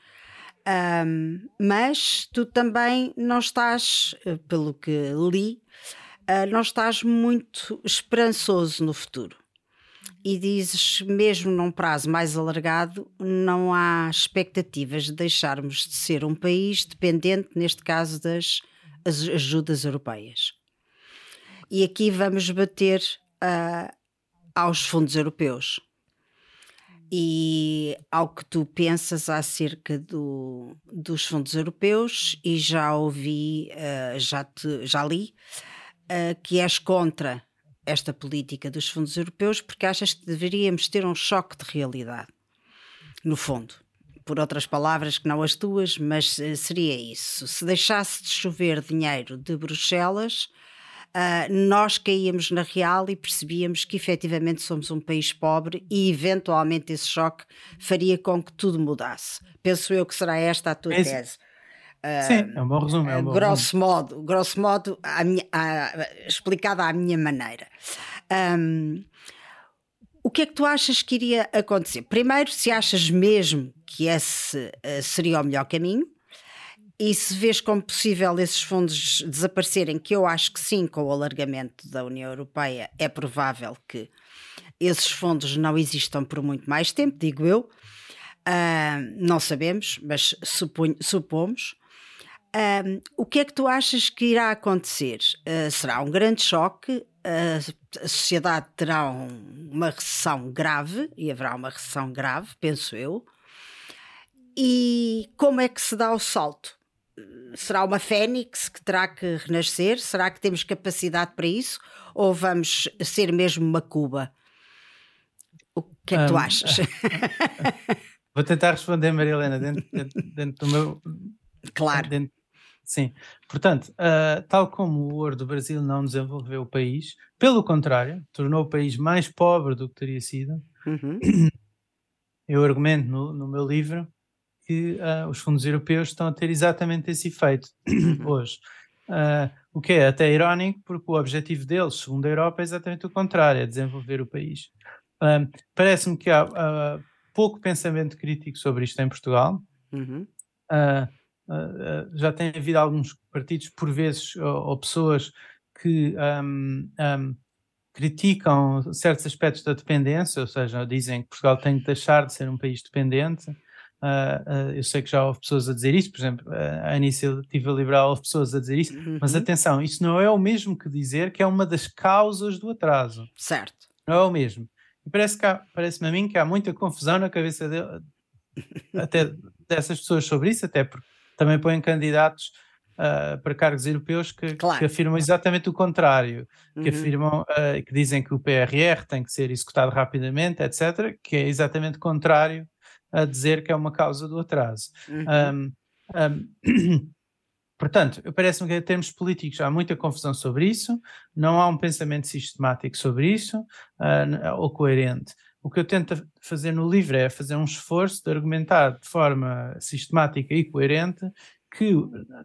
Um, mas tu também não estás, eh, pelo que li, uh, não estás muito esperançoso no futuro e dizes, mesmo num prazo mais alargado, não há expectativas de deixarmos de ser um país dependente, neste caso, das ajudas europeias. E aqui vamos bater uh, aos fundos europeus. E ao que tu pensas acerca do, dos fundos europeus, e já ouvi, uh, já, te, já li, uh, que és contra esta política dos fundos europeus porque achas que deveríamos ter um choque de realidade, no fundo. Por outras palavras que não as tuas, mas eh, seria isso. Se deixasse de chover dinheiro de Bruxelas, uh, nós caíamos na real e percebíamos que efetivamente somos um país pobre e eventualmente esse choque faria com que tudo mudasse. Penso eu que será esta a tua Esse- tese. Sim, é um bom resumo. É um bom grosso modo, grosso modo, à minha, à- explicado à minha maneira. Hum, o que é que tu achas que iria acontecer? Primeiro, se achas mesmo que esse eh, seria o melhor caminho, e se vês como possível esses fundos desaparecerem, que eu acho que sim, com o alargamento da União Europeia, é provável que esses fundos não existam por muito mais tempo, digo eu. Ah, não sabemos, mas suponho- supomos. Ahm, o que é que tu achas que irá acontecer? Ah, será um grande choque? Ah, a sociedade terá um- uma recessão grave, e haverá uma recessão grave, penso eu. E como é que se dá o salto? Será uma fênix que terá que renascer? Será que temos capacidade para isso? Ou vamos ser mesmo uma Cuba? O que é que tu Ahm, achas? Vou tentar responder, Maria Helena, dentro, dentro- dentro do meu. claro. dentro- sim. Portanto, ah, tal como o ouro do Brasil não desenvolveu o país, pelo contrário, tornou o país mais pobre do que teria sido, Uhum. eu argumento no, no meu livro que ah, os fundos europeus estão a ter exatamente esse efeito hoje. Ah, o que é até irónico, porque o objetivo deles, segundo a Europa, é exatamente o contrário, é desenvolver o país. Parece-me que há pouco pensamento crítico sobre isto em Portugal. Uhum. Ah, ah, já tem havido alguns partidos, por vezes, ou, ou pessoas que ahm, ahm, criticam certos aspectos da dependência, ou seja, dizem que Portugal tem que deixar de ser um país dependente. Ah, ah, eu sei que já houve pessoas a dizer isso, por exemplo, a iniciativa liberal houve pessoas a dizer isso, mas Uhum. atenção, isso não é o mesmo que dizer que é uma das causas do atraso. Certo. Não é o mesmo. E parece que há- parece-me a mim que há muita confusão na cabeça de, até dessas pessoas sobre isso, até porque também põem candidatos ah, para cargos europeus que, Claro. que afirmam exatamente o contrário, que Uhum. afirmam ah, que dizem que o PRR tem que ser executado rapidamente, etc., que é exatamente contrário a dizer que é uma causa do atraso. Uhum. Um, um, portanto, parece-me que em termos políticos há muita confusão sobre isso, não há um pensamento sistemático sobre isso uh, ou coerente. O que eu tento fazer no livro é fazer um esforço de argumentar de forma sistemática e coerente que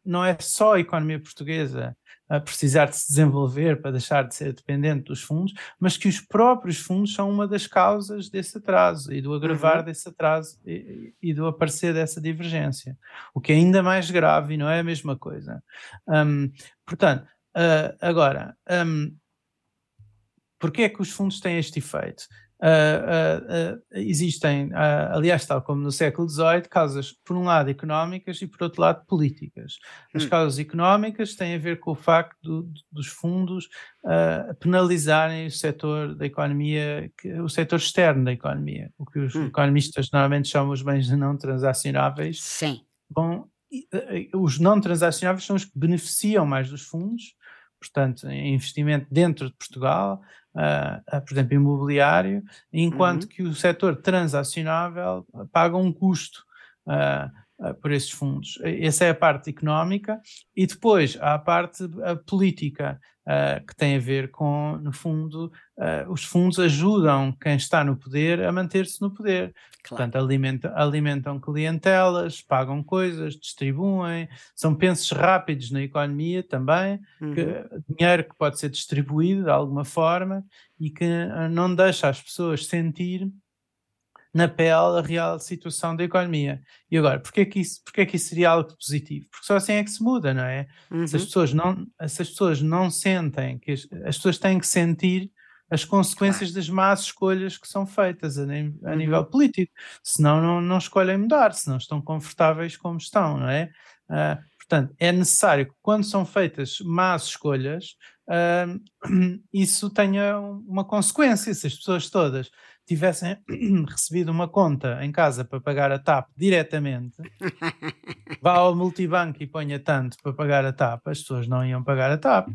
não é só a economia portuguesa a precisar de se desenvolver para deixar de ser dependente dos fundos, mas que os próprios fundos são uma das causas desse atraso e do agravar Uhum. desse atraso e, e do aparecer dessa divergência, o que é ainda mais grave e não é a mesma coisa. Hum, portanto, ah, agora, um, porquê é que os fundos têm este efeito? Ah, existem, aliás, tal como no século XVIII, causas, por um lado, económicas e, por outro lado, políticas. As Hum. causas económicas têm a ver com o facto do- dos fundos penalizarem o setor da economia, que- o setor externo da economia, o que os Hum. economistas normalmente chamam os bens não transacionáveis, Sim. Bom, os não transacionáveis são os que beneficiam mais dos fundos, portanto, em investimento dentro de Portugal, ah, por exemplo, imobiliário, enquanto Uhum. que o setor transacionável paga um custo ah, por esses fundos. Essa é a parte económica, e depois há a parte ah, política, ah, que tem a ver com, no fundo, ah, os fundos ajudam quem está no poder a manter-se no poder. Claro. Portanto, alimentam, alimentam clientelas, pagam coisas, distribuem, são pensos rápidos na economia também, Uhum. que- dinheiro que pode ser distribuído de alguma forma e que não deixa as pessoas sentir na pele a real situação da economia. E agora, porquê que isso, porquê que isso seria algo positivo? Porque só assim é que se muda, não é? Uhum. Se as pessoas não, se as pessoas não sentem, que as, as pessoas têm que sentir as consequências das más escolhas que são feitas a, a Uhum. nível político, senão não, não escolhem mudar, senão estão confortáveis como estão, não é? Ah, portanto, é necessário que quando são feitas más escolhas, ah, isso tenha uma consequência, se as pessoas todas tivessem recebido uma conta em casa para pagar a TAP diretamente, vá ao multibanco e ponha tanto para pagar a TAP, as pessoas não iam pagar a TAP.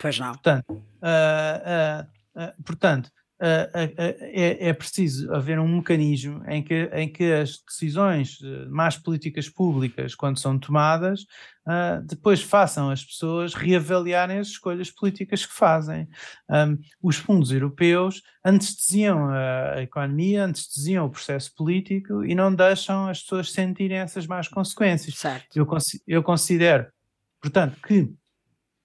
Pois não. Portanto, ah, ah, ah, portanto é, é, preciso haver um mecanismo em que, em que as decisões mais políticas públicas, quando são tomadas, uh, depois façam as pessoas reavaliarem as escolhas políticas que fazem. Um, os fundos europeus anestesiam a, a economia, anestesiam o processo político e não deixam as pessoas sentirem essas más consequências. Certo. Eu, eu considero, portanto, que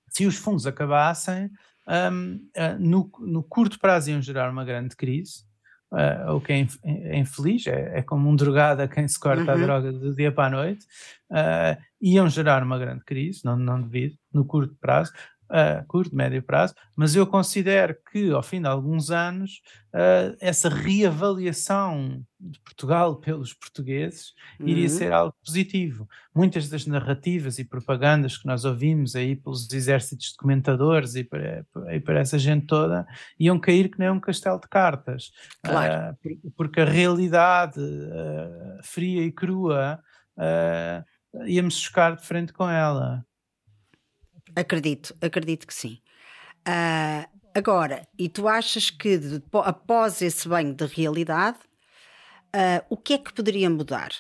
se os fundos acabassem, um, uh, ah, no, no, curto prazo iam gerar uma grande crise, uh, o que é, é infeliz, é, é, como um drogado a quem se corta uhum. a droga do dia para a noite, uh, iam gerar uma grande crise, não, não devido, no curto prazo, a curto, médio prazo, mas eu considero que ao fim de alguns anos uh, essa reavaliação de Portugal pelos portugueses uhum. iria ser algo positivo. Muitas das narrativas e propagandas que nós ouvimos aí pelos exércitos de comentadores e para, e para essa gente toda iam cair que nem um castelo de cartas. Claro. Uh, porque a realidade uh, fria e crua íamos chocar de frente com ela. Acredito, acredito que sim. Uh, agora, e tu achas que após esse banho de realidade, uh, o que é que poderia mudar?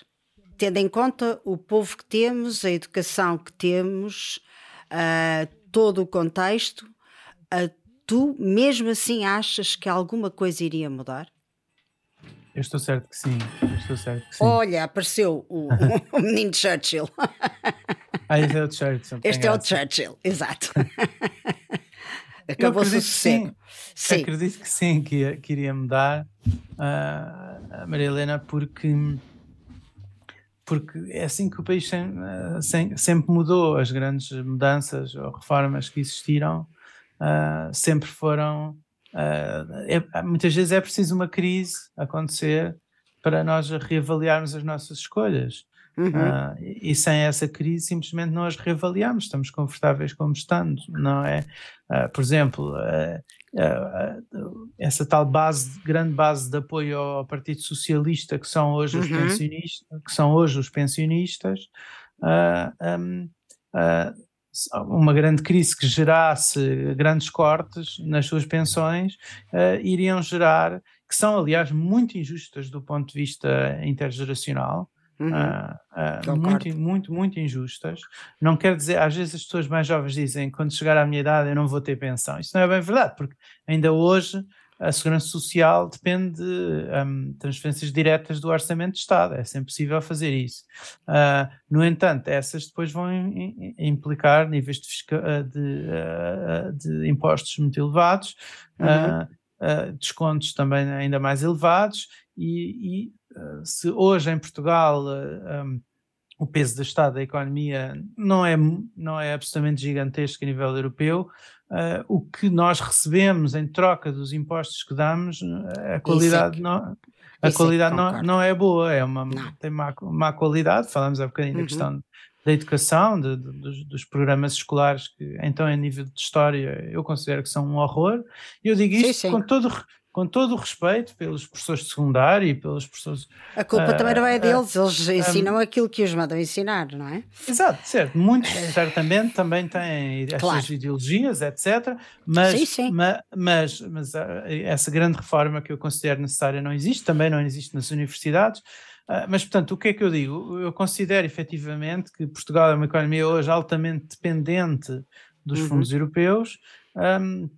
Tendo em conta o povo que temos, a educação que temos, uh, todo o contexto, tu mesmo assim achas que alguma coisa iria mudar? Eu estou certo que sim. estou certo que sim. Olha, apareceu o, o menino Churchill. Ah, este é o Churchill. Este é o Churchill, exato. Acabou-se o sossego. Sim. sim. Acredito que sim, que, que iria mudar uh, a Maria Helena, porque, porque é assim que o país sem, sem, sempre mudou. As grandes mudanças ou reformas que existiram uh, sempre foram Uh, é, muitas vezes é preciso uma crise acontecer para nós reavaliarmos as nossas escolhas. Uhum. Uh, e, sem essa crise simplesmente não as reavaliamos, estamos confortáveis como estando, não é? Uh, por exemplo, essa tal base, grande base de apoio ao Partido Socialista que são hoje uhum. os pensionistas, que são hoje os pensionistas, um, uma grande crise que gerasse grandes cortes nas suas pensões, uh, iriam gerar, que são aliás muito injustas do ponto de vista intergeracional, Uhum. Uh, uh, muito, muito, muito injustas. Não quer dizer, às vezes as pessoas mais jovens dizem quando chegar à minha idade eu não vou ter pensão. Isso não é bem verdade, porque ainda hoje a segurança social depende de um, transferências diretas do orçamento de Estado, é sempre possível fazer isso. Uh, no entanto, essas depois vão implicar níveis de, ah, de, uh, de, impostos muito elevados, uhum. uh, descontos também ainda mais elevados, e, e se hoje em Portugal um, o peso do Estado da economia não é, não é absolutamente gigantesco a nível europeu, uh, o que nós recebemos em troca dos impostos que damos, eh, a qualidade, é não, a qualidade não, não é boa, é uma, tem má, má qualidade, falamos há bocadinho uhum. da questão da educação, de, de, dos, dos, programas escolares que então em nível de história eu considero que são um horror, e eu digo isto sim, sim. com todo com todo o respeito pelos professores de secundário e pelos professores. A culpa uh, também não é deles, uh, eles ensinam um, aquilo que os mandam ensinar, não é? Exato, certo. Muitos, certamente, também têm claro. estas ideologias, etc. Mas, sim, sim. Ma, mas, mas uh, essa grande reforma que eu considero necessária não existe, também não existe nas universidades. mas, portanto, o que é que eu digo? Eu considero efetivamente que Portugal é uma economia hoje altamente dependente dos uhum. fundos europeus. Um,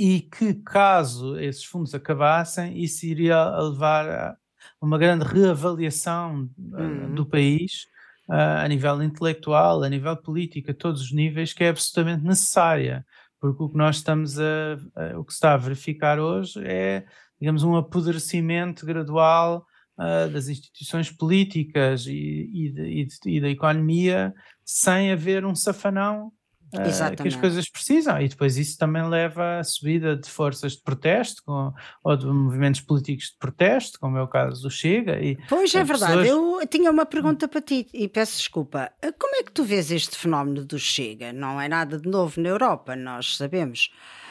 e que, caso esses fundos acabassem, isso iria levar a uma grande reavaliação uhum. do país uh, a nível intelectual, a nível político, a todos os níveis, que é absolutamente necessária, porque o que nós estamos a, a o que se está a verificar hoje é, digamos, um apodrecimento gradual uh, das instituições políticas e, e, de, e, e da economia, sem haver um safanão uh, que as coisas precisam, e depois isso também leva à subida de forças de protesto com, ou de movimentos políticos de protesto, como é o caso do Chega. E, pois é verdade, pessoas... eu tinha uma pergunta para ti e peço desculpa. Como é que tu vês este fenómeno do Chega? Não é nada de novo na Europa, nós sabemos.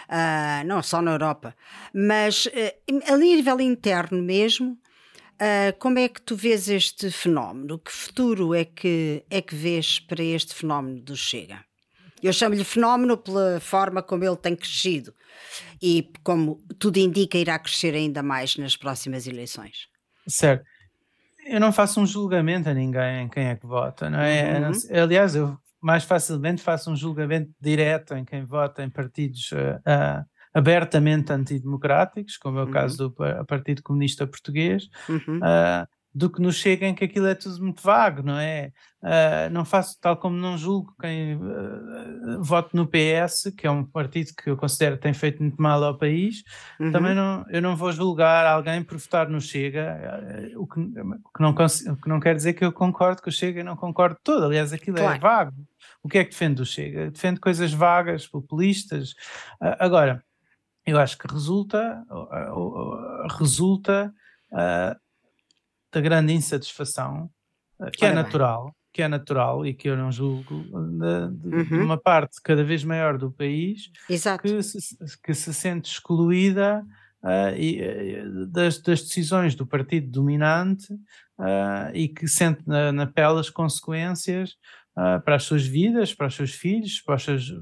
Uh, não só na Europa, mas uh, a nível interno mesmo, uh, como é que tu vês este fenómeno? Que futuro é que, é que vês para este fenómeno do Chega? Eu chamo-lhe fenómeno pela forma como ele tem crescido e como tudo indica irá crescer ainda mais nas próximas eleições. Certo. Eu não faço um julgamento a ninguém em quem é que vota, não é? Uhum. Aliás, eu mais facilmente faço um julgamento direto em quem vota em partidos uh, abertamente antidemocráticos, como é o uhum. caso do Partido Comunista Português, uhum. uh, do que nos chega em que aquilo é tudo muito vago, não é? Uh, não faço, tal como não julgo quem uh, vote no PS, que é um partido que eu considero que tem feito muito mal ao país, uhum. também não, eu não vou julgar alguém por votar no Chega, uh, o, que, o, que não, o que não quer dizer que eu concordo com o Chega e não concordo todo, aliás, aquilo é claro. é vago. O que é que defende o Chega? Defende coisas vagas, populistas. agora, eu acho que resulta, resulta da grande insatisfação, eh, que é natural, que é natural e que eu não julgo, de, de, uhum. uma parte cada vez maior do país que se, que se sente excluída uh, e, uh, das, das, decisões do partido dominante uh, e que sente na, na pele as consequências para as suas vidas, para os seus filhos, para os seus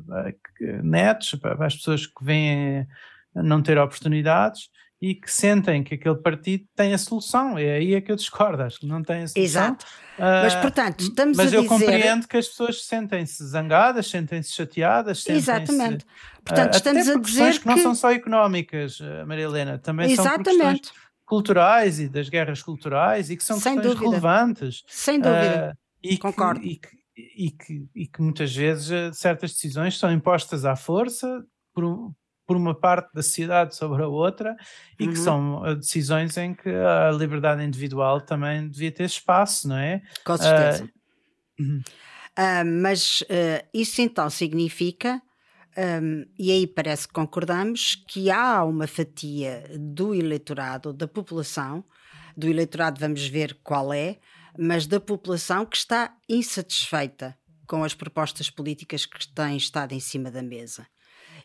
netos, para as pessoas que vêm não ter oportunidades e que sentem que aquele partido tem a solução. É aí é que eu discordo, acho que não tem a solução. Exato. Uh, mas, portanto, estamos mas a dizer... Mas eu compreendo que as pessoas sentem-se zangadas, sentem-se chateadas, sentem-se... Exatamente. Portanto, uh, estamos a dizer que... não são só económicas, Maria Helena, também Exatamente. são questões culturais e das guerras culturais e que são Sem questões dúvida. relevantes. Sem dúvida. Uh, e Concordo. Que, e, que, e, que, e que muitas vezes certas decisões são impostas à força por, por uma parte da sociedade sobre a outra e uhum. que são eh, decisões em que a liberdade individual também devia ter espaço, não é? Com certeza. Uh, uh, mas uh, isso então significa, um, e aí parece que concordamos, que há uma fatia do eleitorado, da população, do eleitorado vamos ver qual é, mas da população que está insatisfeita com as propostas políticas que têm estado em cima da mesa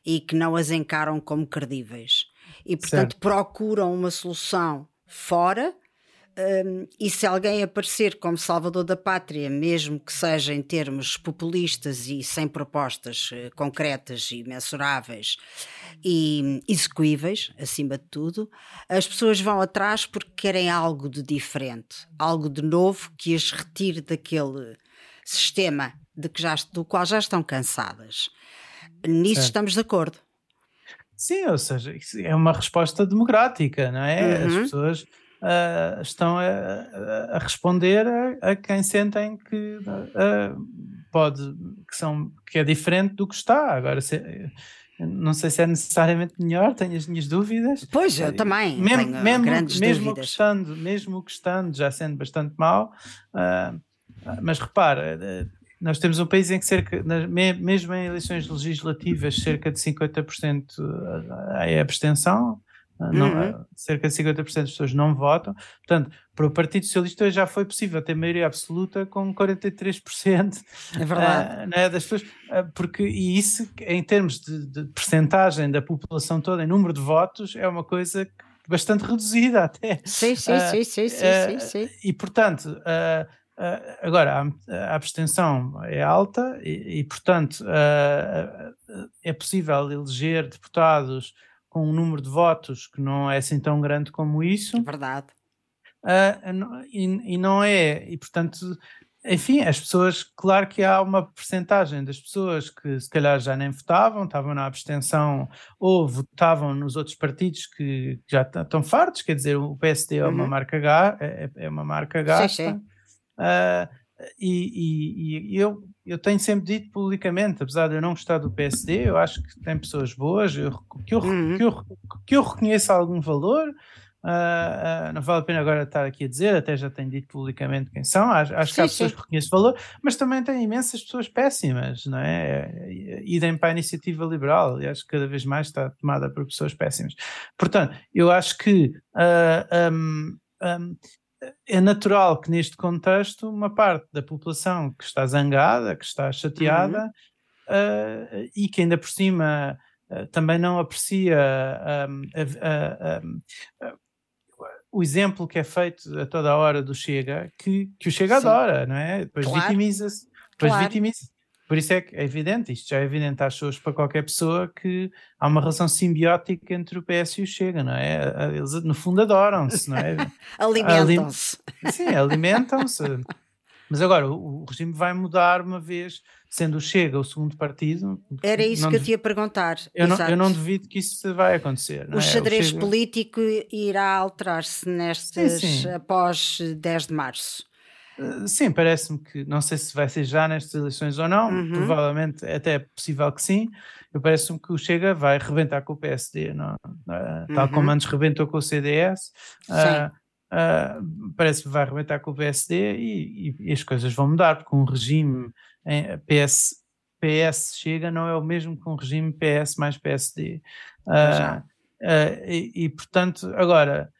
e que não as encaram como credíveis. E, portanto, certo. procuram uma solução fora. Um, e se alguém aparecer como salvador da pátria, mesmo que seja em termos populistas e sem propostas uh, concretas e mensuráveis e execuíveis, acima de tudo, as pessoas vão atrás porque querem algo de diferente, algo de novo que as retire daquele sistema de que já, do qual já estão cansadas. Nisso é. estamos de acordo. Sim, ou seja, é uma resposta democrática, não é? Uhum. As pessoas uh, estão a, a responder a, a, quem sentem que uh, pode, que, são, que é diferente do que está. Agora, se, não sei se é necessariamente melhor, tenho as minhas dúvidas. Pois, eu também mesmo, tenho mesmo, grandes mesmo dúvidas. Estando, mesmo que estando, já sendo bastante mau, uh, mas repara, nós temos um país em que cerca, mesmo em eleições legislativas, cerca de 50% é abstenção, não, uhum. cerca de 50% das pessoas não votam. Portanto, para o Partido Socialista já foi possível ter maioria absoluta com 43% é verdade. Uh, né, das pessoas, uh, porque, e isso, em termos de, de percentagem da população toda, em número de votos, é uma coisa bastante reduzida até. Sim, sim, uh, sim, sim, sim, sim, sim, E, portanto, agora, a, abstenção é alta e, e portanto, uh, é possível eleger deputados com um número de votos que não é assim tão grande como isso. É verdade. E, e, não é, e portanto, enfim, as pessoas, claro que há uma percentagem das pessoas que se calhar já nem votavam, estavam na abstenção ou votavam nos outros partidos que já estão fartos, quer dizer, o PSD é uma uhum. marca é, é uma marca gasta. Sim, sim. Uh, e, e, e, eu, eu tenho sempre dito publicamente, apesar de eu não gostar do PSD, eu acho que tem pessoas boas, eu, que, eu, uhum. que, eu, que eu reconheço algum valor. Uh, uh, não vale a pena agora estar aqui a dizer, até já tenho dito publicamente quem são. Acho, acho sim, que há pessoas sim. que reconheço valor, mas também tem imensas pessoas péssimas, não é? Idem para a iniciativa liberal, e acho que cada vez mais está tomada por pessoas péssimas. Portanto, eu acho que uh, um, um, é natural que neste contexto uma parte da população que está zangada, que está chateada uhum. uh, e que ainda por cima uh, também não aprecia um, o exemplo que é feito a toda a hora do Chega, que, que o Chega Sim. adora, não é? Depois claro. vitimiza-se, depois claro. vitimiza Por isso é que é evidente, isto já é evidente às pessoas, para qualquer pessoa, que há uma relação simbiótica entre o PS e o Chega, não é? Eles, no fundo, adoram-se, não é? alimentam-se. Sim, alimentam-se. Mas agora, o, o, regime vai mudar uma vez, sendo o Chega o segundo partido. Era isso que eu te ia perguntar. Eu não, eu não, duvido que isso vai acontecer. O é? xadrez o Chega... político irá alterar-se nestes sim, sim. após 10 de março. Eh, sim, parece-me que não sei se vai ser já nestas eleições ou não, uhum. provavelmente até é possível que sim. Eu parece-me que o Chega vai rebentar com o PSD, não, uh, tal como uhum. antes rebentou com o CDS. Uh, uh, parece que vai rebentar com o PSD e, e, e, as coisas vão mudar, porque um regime em PS, PS Chega não é o mesmo que um regime PS mais PSD. E, e portanto, agora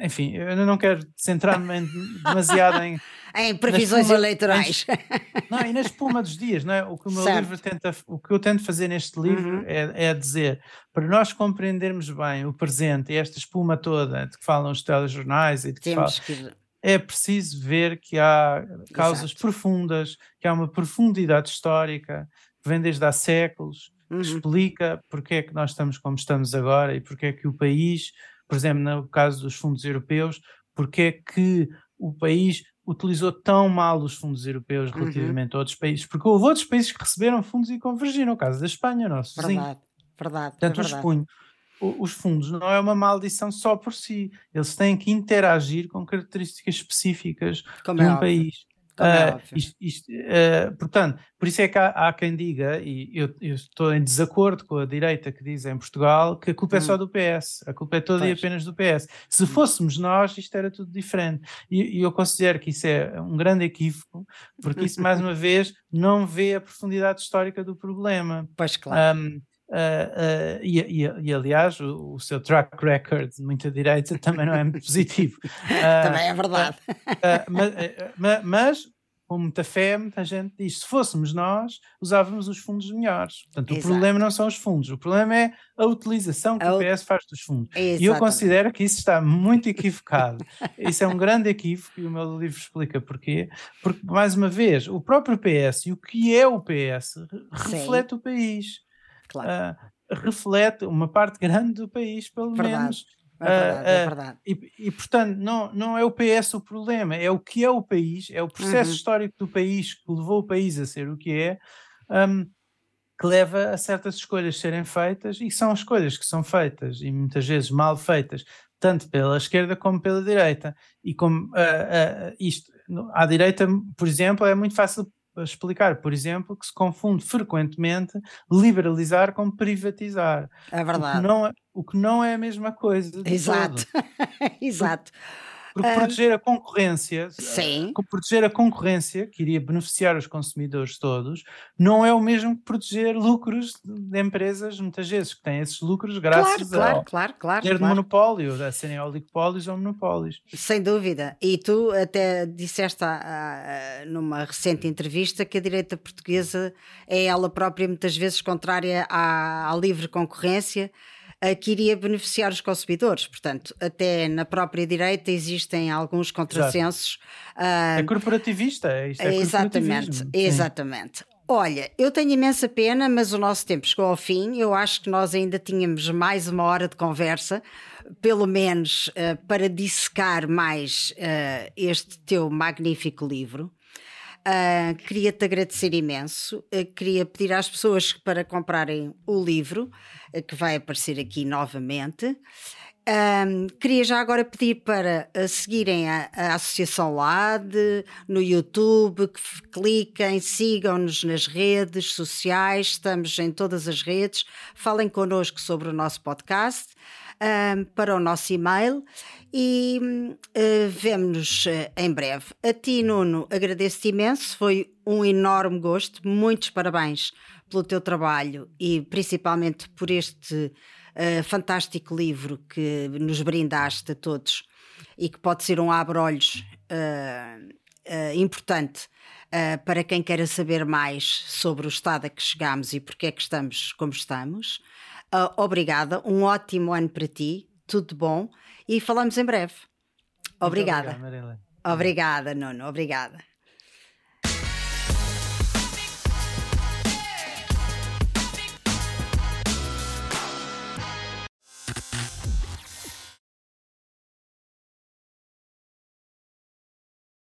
enfim, eu não quero centrar-me demasiado em, em previsões espuma, eleitorais. Em, não, e na espuma dos dias, não é? O que o meu certo. livro tenta, o que eu tento fazer neste livro uhum. é, é, dizer, para nós compreendermos bem o presente e esta espuma toda de que falam os telejornais e de que, falam, que... é preciso ver que há causas Exato. profundas, que há uma profundidade histórica que vem desde há séculos, uhum. que explica porque é que nós estamos como estamos agora e porque é que o país por exemplo, no caso dos fundos europeus, porque é que o país utilizou tão mal os fundos europeus uhum. relativamente uhum. a outros países? Porque houve outros países que receberam fundos e convergiram, o caso da Espanha, nosso verdade, vizinho. Verdade, Portanto, é verdade. Os fundos não é uma maldição só por si, eles têm que interagir com características específicas Como de é um país. Uh, isto, isto, uh, portanto, por isso é que há, há quem diga, e eu, eu, estou em desacordo com a direita que diz em Portugal que a culpa hum. é só hum. do PS, a culpa é toda pois. e apenas do PS. Se hum. fôssemos nós, isto era tudo diferente. E, e, eu considero que isso é um grande equívoco, porque isso, mais uma vez, não vê a profundidade histórica do problema. Pois, claro. Um, Uh, uh, e, e, e, aliás, o, o, seu track record de muita direita também não é muito positivo. Uh, também é verdade. mas, mas, com muita fé, muita gente diz: se fôssemos nós, usávamos os fundos melhores. Portanto, Exato. o problema não são os fundos, o problema é a utilização que a o PS faz dos fundos. Exatamente. E eu considero que isso está muito equivocado. isso é um grande equívoco e o meu livro explica porquê. Porque, mais uma vez, o próprio PS e o que é o PS reflete Sim. o país claro. uh, reflete uma parte grande do país, pelo verdade. menos. É verdade, uh, é verdade. E, e, portanto, não, não é o PS o problema, é o que é o país, é o processo uhum. histórico do país que levou o país a ser o que é, um, que leva a certas escolhas serem feitas, e são escolhas que são feitas, e muitas vezes mal feitas, tanto pela esquerda como pela direita. E como uh, uh, isto, à direita, por exemplo, é muito fácil explicar, por exemplo, que se confunde frequentemente liberalizar com privatizar. É verdade. O que não é, o que não é a mesma coisa. Exato. Exato. Porque proteger a concorrência, Sim. proteger a concorrência, que iria beneficiar os consumidores todos, não é o mesmo que proteger lucros de empresas, muitas vezes, que têm esses lucros graças claro, ao claro, claro, ter claro. de monopólio, a serem oligopólios ou monopólios. Sem dúvida. E tu até disseste ah, numa recente entrevista que a direita portuguesa é ela própria muitas vezes contrária à, à livre concorrência que iria beneficiar os consumidores. Portanto, até na própria direita existem alguns contrassensos. Uh, é corporativista, é isto é Exatamente, exatamente. Olha, eu tenho imensa pena, mas o nosso tempo chegou ao fim. Eu acho que nós ainda tínhamos mais uma hora de conversa, pelo menos uh, para dissecar mais uh, este teu magnífico livro. Uh, queria-te agradecer imenso. Uh, queria pedir às pessoas para comprarem o livro, uh, que vai aparecer aqui novamente. queria já agora pedir para seguirem a, a Associação LAD no YouTube, que cliquem, sigam-nos nas redes sociais, estamos em todas as redes, falem connosco sobre o nosso podcast um, para o nosso e-mail e uh, vemo-nos uh, em breve. A ti, Nuno, agradeço-te imenso, foi um enorme gosto, muitos parabéns pelo teu trabalho e principalmente por este uh, fantástico livro que nos brindaste a todos e que pode ser um abre-olhos importante. Uh, para quem queira saber mais sobre o estado a que chegamos e porque é que estamos como estamos. Uh, obrigada, um ótimo ano para ti, tudo bom e falamos em breve. Obrigada. Obrigada, Nuno, obrigada.